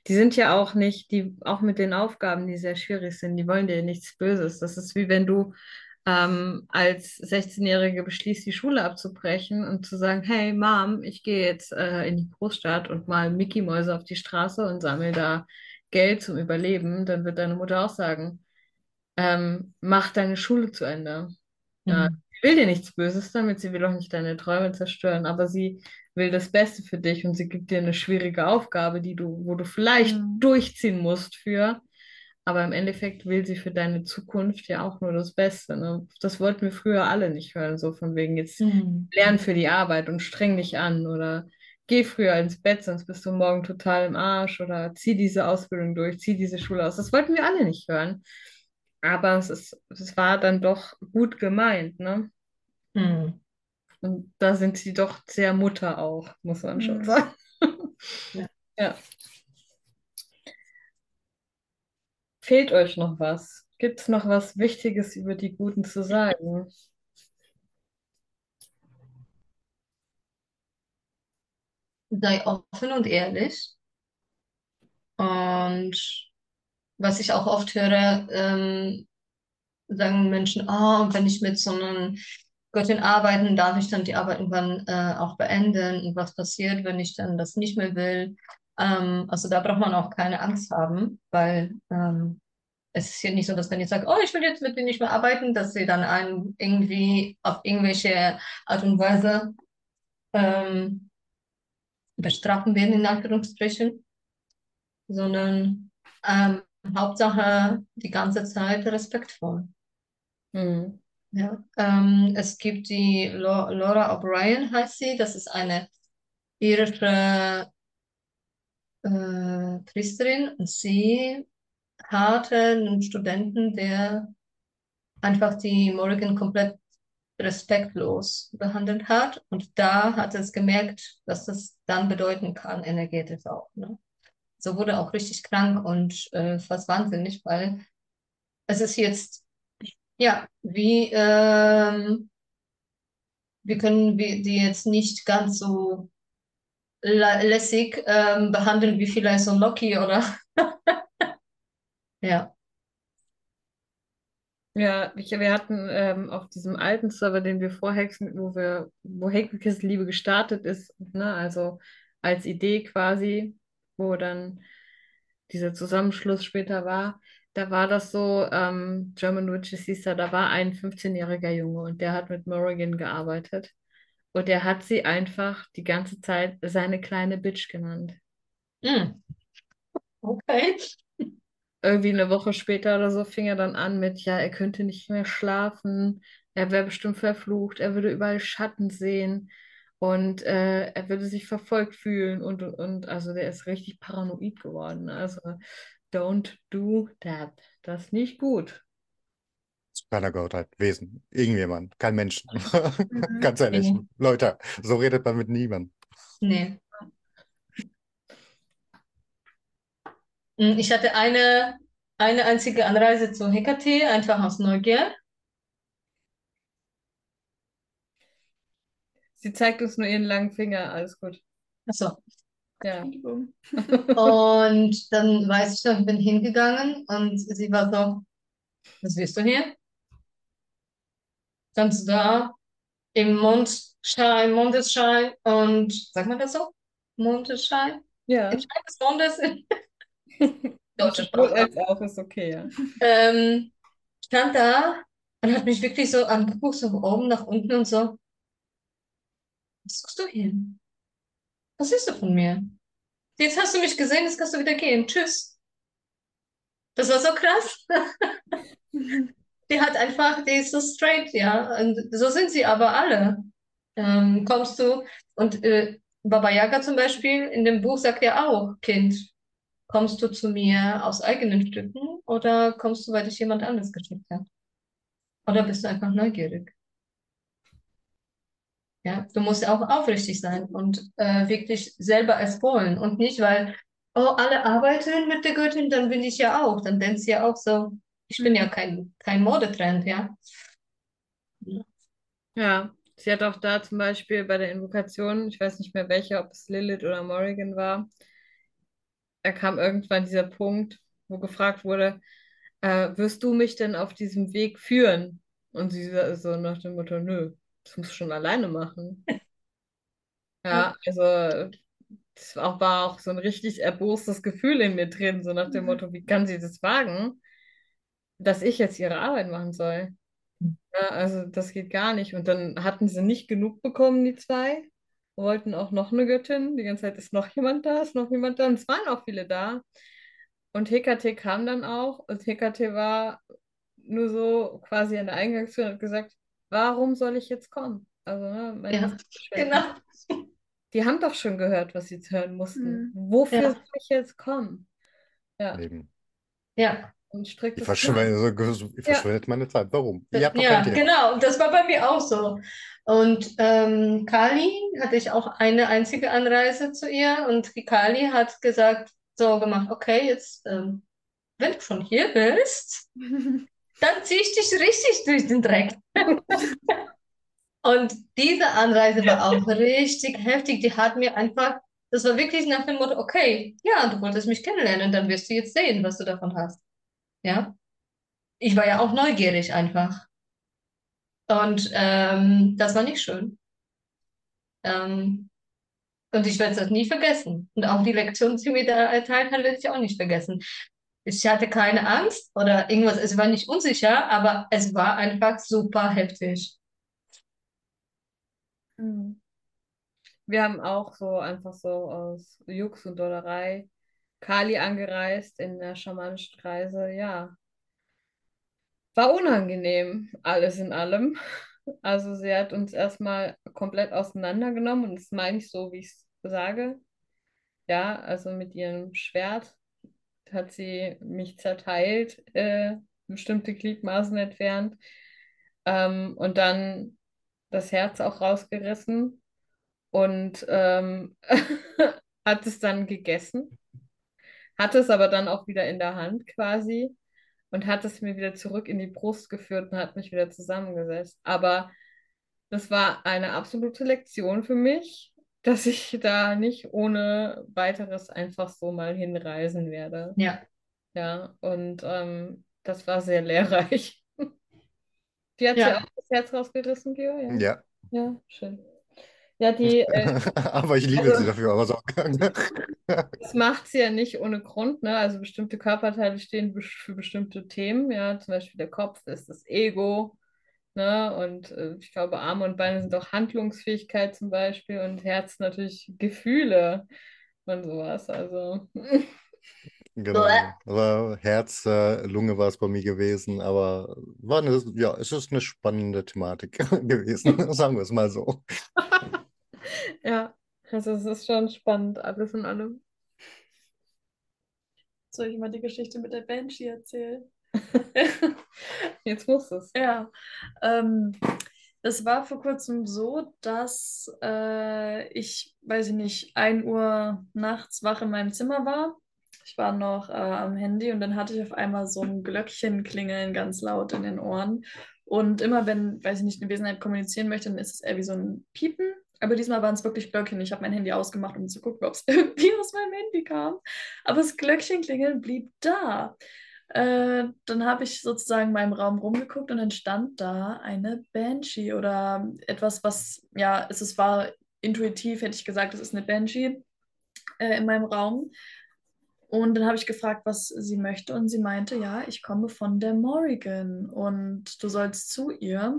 S2: die sind ja auch nicht, die, auch mit den Aufgaben, die sehr schwierig sind, die wollen dir nichts Böses. Das ist wie wenn du ähm, als 16-Jährige beschließt, die Schule abzubrechen und zu sagen, hey Mom, ich gehe jetzt äh, in die Großstadt und mal Mickey-Mäuse auf die Straße und sammle da Geld zum Überleben, dann wird deine Mutter auch sagen, ähm, mach deine Schule zu Ende. Ja,
S3: Mhm.
S2: sie will dir nichts Böses damit, sie will auch nicht deine Träume zerstören, aber sie will das Beste für dich und sie gibt dir eine schwierige Aufgabe, die du, wo du vielleicht
S4: Mhm.
S2: durchziehen musst für. Aber im Endeffekt will sie für deine Zukunft ja auch nur das Beste. Ne? Das wollten wir früher alle nicht hören, so von wegen jetzt
S3: Mhm.
S2: lern für die Arbeit und streng dich an oder geh früher ins Bett, sonst bist du morgen total im Arsch oder zieh diese Ausbildung durch, zieh diese Schule aus. Das wollten wir alle nicht hören. Aber es ist, es war dann doch gut gemeint, ne?
S3: Hm.
S2: Und da sind sie doch sehr Mutter auch, muss man schon
S4: Mhm.
S2: sagen.
S3: Ja.
S2: Ja. Fehlt euch noch was? Gibt es noch was Wichtiges über die Guten zu sagen?
S3: Sei offen und ehrlich. Und was ich auch oft höre, ähm, sagen Menschen, oh, wenn ich mit so einer Göttin arbeiten, darf ich dann die Arbeit irgendwann äh, auch beenden? Und was passiert, wenn ich dann das nicht mehr will? Ähm, also da braucht man auch keine Angst haben, weil ähm, es ist ja nicht so, dass wenn ich sage, oh, ich will jetzt mit denen nicht mehr arbeiten, dass sie dann einen irgendwie auf irgendwelche Art und Weise ähm, bestrafen werden, in Anführungsstrichen, sondern ähm, Hauptsache die ganze Zeit respektvoll.
S2: Hm.
S3: Ja, ähm, es gibt die Lo Laura O'Brien, heißt sie. Das ist eine irische äh, Priesterin und sie hatte einen Studenten, der einfach die Morrigan komplett respektlos behandelt hat. Und da hat es gemerkt, was das dann bedeuten kann, energetisch auch. Ne? So wurde auch richtig krank und äh, fast wahnsinnig, weil es ist jetzt, ja, wie, ähm, wir können die jetzt nicht ganz so lä- lässig ähm, behandeln wie vielleicht so ein Loki oder ja.
S2: Ja, ich, wir hatten ähm, auf diesem alten Server, den wir vor Hexen, wo wir, wo Hexenkisses Liebe gestartet ist, ne, also als Idee quasi, wo dann dieser Zusammenschluss später war, da war das so, ähm, German Witches hieß da, da war ein 15-jähriger Junge und der hat mit Morrigan gearbeitet. Und der hat sie einfach die ganze Zeit seine kleine Bitch genannt.
S3: Hm. Okay.
S2: irgendwie eine Woche später oder so fing er dann an mit, ja, er könnte nicht mehr schlafen, er wäre bestimmt verflucht, er würde überall Schatten sehen und äh, er würde sich verfolgt fühlen und, und, und, also der ist richtig paranoid geworden. Also, don't do that. Das ist nicht gut.
S5: Keiner Gottheit, Wesen, irgendjemand, kein Mensch.
S4: Mhm.
S5: Ganz ehrlich,
S3: Nee.
S5: Leute, so redet man mit niemandem.
S3: Nee. Hm, Ich hatte eine, eine einzige Anreise zu Hekate, einfach aus Neugier.
S2: Sie zeigt uns nur ihren langen Finger, alles gut.
S3: Achso.
S2: Ja.
S3: Und dann weiß ich noch, ich bin hingegangen und sie war so, was willst du hier? Standst du da im Mondschein, Mondesschein und, sagt man das so? Mondesschein?
S2: Ja.
S3: Im Schein des Mondes? Deutsche Sprache.
S2: auch ist okay, ja.
S3: Ähm, stand da und hat mich wirklich so angeguckt, so von oben nach unten und so, was suchst du hier? Was willst du von mir? Jetzt hast du mich gesehen, jetzt kannst du wieder gehen. Tschüss. Das war so krass. Die hat einfach, die ist so straight, ja. Und so sind sie aber alle. Ähm, kommst du, und äh, Baba Yaga zum Beispiel in dem Buch sagt ja auch, Kind, kommst du zu mir aus eigenen Stücken oder kommst du, weil dich jemand anderes geschickt hat? Oder bist du einfach neugierig? Ja, du musst auch aufrichtig sein und äh, wirklich selber es wollen und nicht, weil, oh, alle arbeiten mit der Göttin, dann will ich ja auch. Dann denkst du ja auch so, ich bin ja kein, kein Modetrend, ja.
S2: Ja, sie hat auch da zum Beispiel bei der Invokation, ich weiß nicht mehr welche, ob es Lilith oder Morrigan war, da kam irgendwann dieser Punkt, wo gefragt wurde, äh, wirst du mich denn auf diesem Weg führen? Und sie so nach dem Motto, nö, das musst du schon alleine machen. Ja, also das war auch, war auch so ein richtig erbostes Gefühl in mir drin, so nach dem Motto, wie kann sie das wagen, dass ich jetzt ihre Arbeit machen soll? Ja, also das geht gar nicht. Und dann hatten sie nicht genug bekommen, die zwei. Wollten auch noch eine Göttin. Die ganze Zeit ist noch jemand da, ist noch jemand da. Und es waren auch viele da. Und Hekate kam dann auch. Und Hekate war nur so quasi an der Eingangstür und hat gesagt, warum soll ich jetzt kommen? Also, ne, mein
S3: Ja. Genau.
S2: die haben doch schon gehört, was sie hören mussten.
S4: Mhm.
S2: Wofür
S3: Ja.
S2: soll ich jetzt kommen? Ja,
S5: Eben.
S3: Ja,
S2: und
S5: Ich
S2: striktes
S5: verschwende, ich verschwendet meine Zeit. Warum?
S3: Ja,
S5: Thema.
S3: genau. Das war bei mir auch so. Und ähm, Kali hatte ich auch eine einzige Anreise zu ihr und die Kali hat gesagt, so gemacht, okay, jetzt, ähm, wenn du schon hier bist, dann ziehe ich dich richtig durch den Dreck. Und diese Anreise war auch richtig heftig. Die hat mir einfach, das war wirklich nach dem Motto, okay, ja, du wolltest mich kennenlernen, dann wirst du jetzt sehen, was du davon hast. Ja. Ich war ja auch neugierig einfach. Und ähm, das war nicht schön. Ähm, und ich werde das nie vergessen. Und auch die Lektion, die mir da erteilt hat, werde ich auch nicht vergessen. Ich hatte keine Angst oder irgendwas, es war nicht unsicher, aber es war einfach super heftig.
S4: Mhm.
S2: Wir haben auch so einfach so aus Jux und Dollerei Kali angereist in der schamanischen Reise. Ja, war unangenehm, alles in allem. Also sie hat uns erstmal komplett auseinandergenommen und das meine ich so, wie ich es sage. Ja, also mit ihrem Schwert hat sie mich zerteilt, äh, bestimmte Gliedmaßen entfernt ähm, und dann das Herz auch rausgerissen und ähm, hat es dann gegessen, hat es aber dann auch wieder in der Hand quasi und hat es mir wieder zurück in die Brust geführt und hat mich wieder zusammengesetzt. Aber das war eine absolute Lektion für mich, dass ich da nicht ohne weiteres einfach so mal hinreisen werde.
S3: Ja.
S2: Ja, und ähm, das war sehr lehrreich. Die hat
S3: Ja.
S2: sie auch das Herz rausgerissen, Geo? Ja,
S5: Ja,
S2: ja schön. Ja, die, äh,
S5: aber ich liebe
S2: Also-
S5: sie dafür, aber so.
S2: das macht sie ja nicht ohne Grund, ne? Also bestimmte Körperteile stehen für bestimmte Themen, ja, zum Beispiel der Kopf ist das Ego, ne? Und äh, ich glaube, Arme und Beine sind auch Handlungsfähigkeit zum Beispiel und Herz natürlich Gefühle und sowas. Also,
S5: Genau. Aber Herz, äh, Lunge war es bei mir gewesen, aber war eine, ja, es ist eine spannende Thematik gewesen, sagen wir es mal so.
S2: ja, also es ist schon spannend, alles in allem.
S4: Soll ich mal die Geschichte mit der Banshee erzählen?
S2: Jetzt muss es.
S4: Ja, ähm, es war vor kurzem so, dass äh, ich, weiß ich nicht, 1 Uhr nachts wach in meinem Zimmer war. Ich war noch äh, am Handy und dann hatte ich auf einmal so ein Glöckchen klingeln ganz laut in den Ohren. Und immer wenn, weiß ich nicht, eine Wesenheit kommunizieren möchte, dann ist es eher wie so ein Piepen. Aber diesmal waren es wirklich Glöckchen. Ich habe mein Handy ausgemacht, um zu gucken, ob es irgendwie aus meinem Handy kam. Aber das Glöckchen klingeln blieb da. Äh, dann habe ich sozusagen in meinem Raum rumgeguckt und dann stand da eine Banshee oder etwas, was, ja, es, es war intuitiv, hätte ich gesagt, es ist eine Banshee äh, in meinem Raum. Und dann habe ich gefragt, was sie möchte und sie meinte, ja, ich komme von der Morrigan und du sollst zu ihr.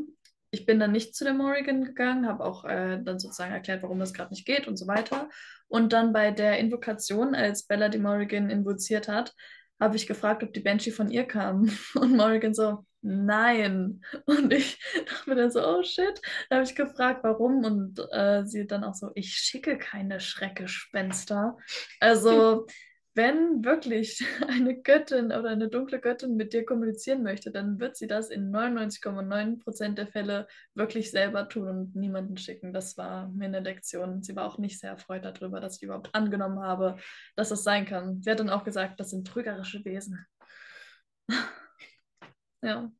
S4: Ich bin dann nicht zu der Morrigan gegangen, habe auch äh, dann sozusagen erklärt, warum das gerade nicht geht und so weiter. Und dann bei der Invokation, als Bella die Morrigan invoziert hat, habe ich gefragt, ob die Banshee von ihr kam. Und Morrigan so, nein. Und ich dachte mir dann so, oh shit. Da habe ich gefragt, warum. Und äh, sie dann auch so, ich schicke keine Schreckgespenster. Also, wenn wirklich eine Göttin oder eine dunkle Göttin mit dir kommunizieren möchte, dann wird sie das in 99,9% der Fälle wirklich selber tun und niemanden schicken. Das war mir eine Lektion. Sie war auch nicht sehr erfreut darüber, dass ich überhaupt angenommen habe, dass das sein kann. Sie hat dann auch gesagt, das sind trügerische Wesen. ja.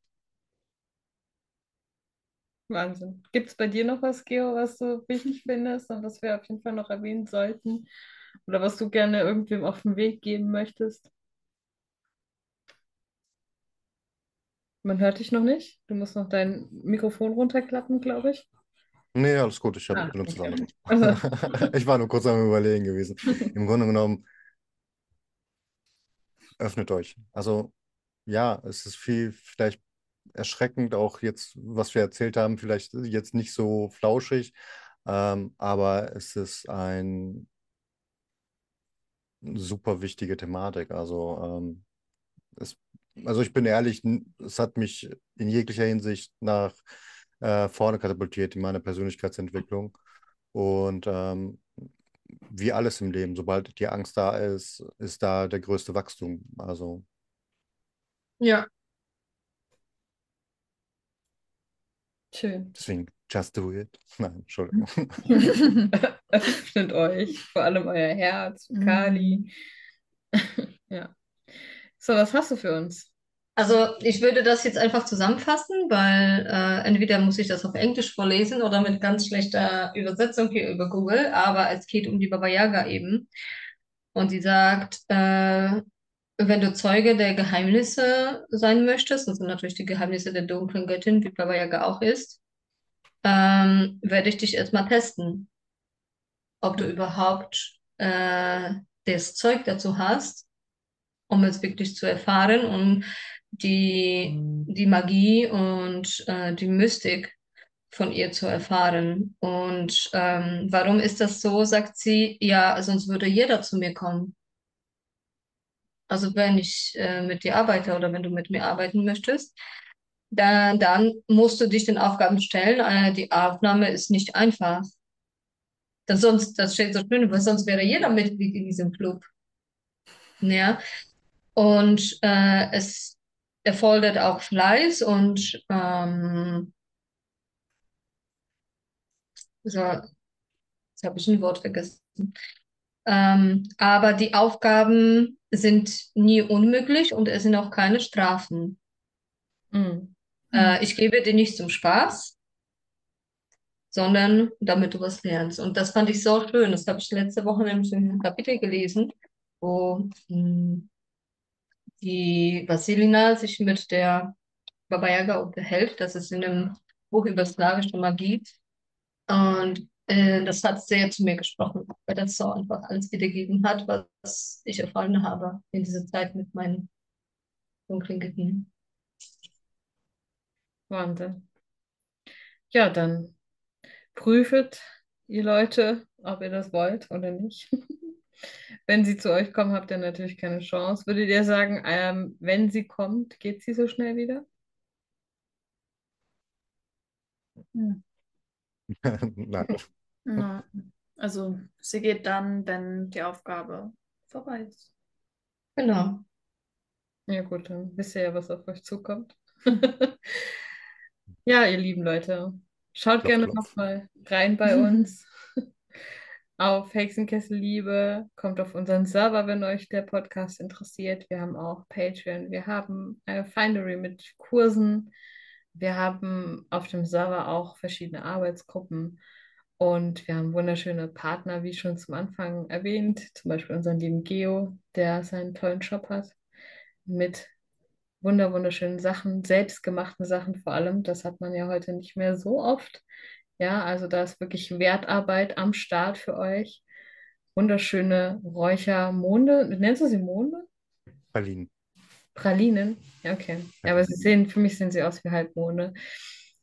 S2: Wahnsinn. Gibt es bei dir noch was, Geo, was du wichtig findest und was wir auf jeden Fall noch erwähnen sollten? Oder was du gerne irgendwem auf den Weg geben möchtest? Man hört dich noch nicht. Du musst noch dein Mikrofon runterklappen, glaube ich.
S5: Nee, alles gut, ich
S2: Ah,
S5: habe benutzt das
S2: okay.
S5: andere. Ich war nur kurz am Überlegen gewesen. Im Grunde genommen, öffnet euch. Also, ja, es ist viel, vielleicht erschreckend, auch jetzt, was wir erzählt haben, vielleicht jetzt nicht so flauschig, ähm, aber es ist ein super wichtige Thematik. Also, ähm, es, also ich bin ehrlich, es hat mich in jeglicher Hinsicht nach äh, vorne katapultiert in meiner Persönlichkeitsentwicklung. Und ähm, wie alles im Leben, sobald die Angst da ist, ist da der größte Wachstum. Also
S3: Ja,
S2: Schön.
S5: deswegen, just do it. Nein, Entschuldigung.
S2: Öffnet euch, vor allem euer Herz,
S4: Mhm.
S2: Kali. Ja. So, was hast du für uns?
S3: also ich würde das jetzt einfach zusammenfassen, weil äh, entweder muss ich das auf Englisch vorlesen oder mit ganz schlechter Übersetzung hier über Google, aber es geht um die Baba Yaga eben. Und sie sagt, äh, wenn du Zeuge der Geheimnisse sein möchtest, das sind natürlich die Geheimnisse der dunklen Göttin, wie Baba Yaga auch ist, ähm, werde ich dich erstmal testen, ob du überhaupt äh, das Zeug dazu hast, um es wirklich zu erfahren und die, die Magie und äh, die Mystik von ihr zu erfahren. Und ähm, warum ist das so, sagt sie, ja, sonst würde jeder zu mir kommen. Also wenn ich äh, mit dir arbeite oder wenn du mit mir arbeiten möchtest, dann, dann musst du dich den Aufgaben stellen. Äh, die Aufnahme ist nicht einfach. Das sonst, das steht so schön, weil sonst wäre jeder Mitglied in diesem Club. Ja. Und äh, es erfordert auch Fleiß und ähm, so, jetzt habe ich ein Wort vergessen. Ähm, aber die Aufgaben sind nie unmöglich und es sind auch keine Strafen.
S2: Mhm.
S3: Äh, ich gebe dir nicht zum Spaß, sondern damit du was lernst. Und das fand ich so schön. Das habe ich letzte Woche nämlich in einem Kapitel gelesen, wo mh, die Vasilina sich mit der Baba Yaga unterhält. Das ist in einem Buch über slawische Magie. Und äh, das hat sehr zu mir gesprochen, weil das so einfach alles wiedergegeben hat, was ich erfahren habe in dieser Zeit mit meinen dunklen Gebieten.
S2: Wahnsinn. Ja, dann prüfet, ihr Leute, ob ihr das wollt oder nicht. Wenn sie zu euch kommen, habt ihr natürlich keine Chance. Würdet ihr sagen, ähm, wenn sie kommt, geht sie so schnell wieder?
S5: Nein.
S4: Ja. Also sie geht dann, wenn die Aufgabe vorbei ist.
S3: Genau.
S2: Ja, gut, dann wisst ihr ja, was auf euch zukommt. Ja, ihr lieben Leute, schaut
S5: Klopf,
S2: gerne nochmal rein bei uns auf Hexenkessel Liebe. Kommt auf unseren Server, wenn euch der Podcast interessiert. Wir haben auch Patreon, wir haben eine Findery mit Kursen. Wir haben auf dem Server auch verschiedene Arbeitsgruppen und wir haben wunderschöne Partner, wie schon zum Anfang erwähnt, zum Beispiel unseren lieben Geo, der seinen tollen Shop hat mit wunder wunderschönen Sachen, selbstgemachten Sachen vor allem. Das hat man ja heute nicht mehr so oft. Ja, also da ist wirklich Wertarbeit am Start für euch. Wunderschöne Räuchermonde. Nennst du sie Monde?
S5: Berlin.
S2: Pralinen? Ja, okay. Ja, aber sie sehen, für mich sehen sie aus wie Halbmonde.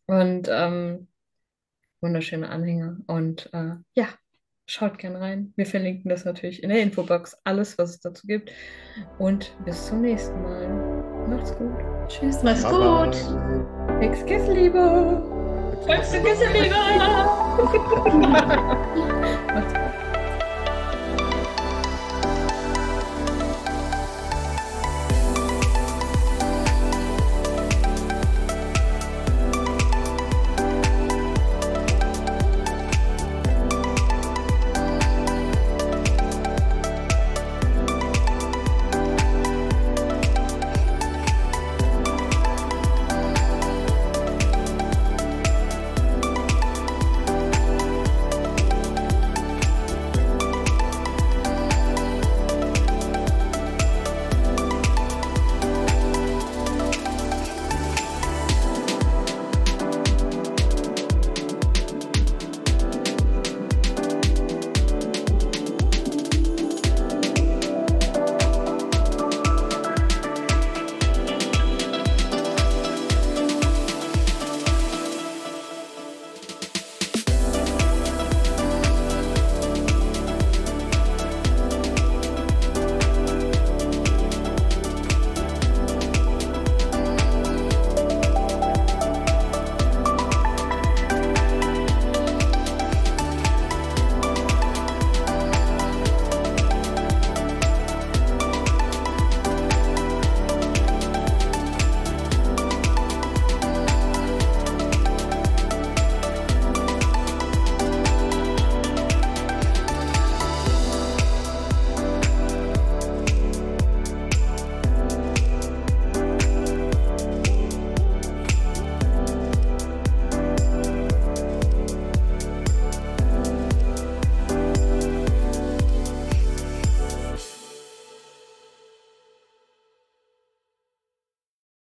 S2: Und ähm, wunderschöne Anhänger. Und äh, ja, schaut gern rein. Wir verlinken das natürlich in der Infobox, alles, was es dazu gibt. Und bis zum nächsten Mal. Macht's gut.
S4: Tschüss.
S3: Macht's
S5: Baba.
S3: gut.
S2: Ex Kiss Liebe.
S3: Ex Kiss Liebe. Macht's gut.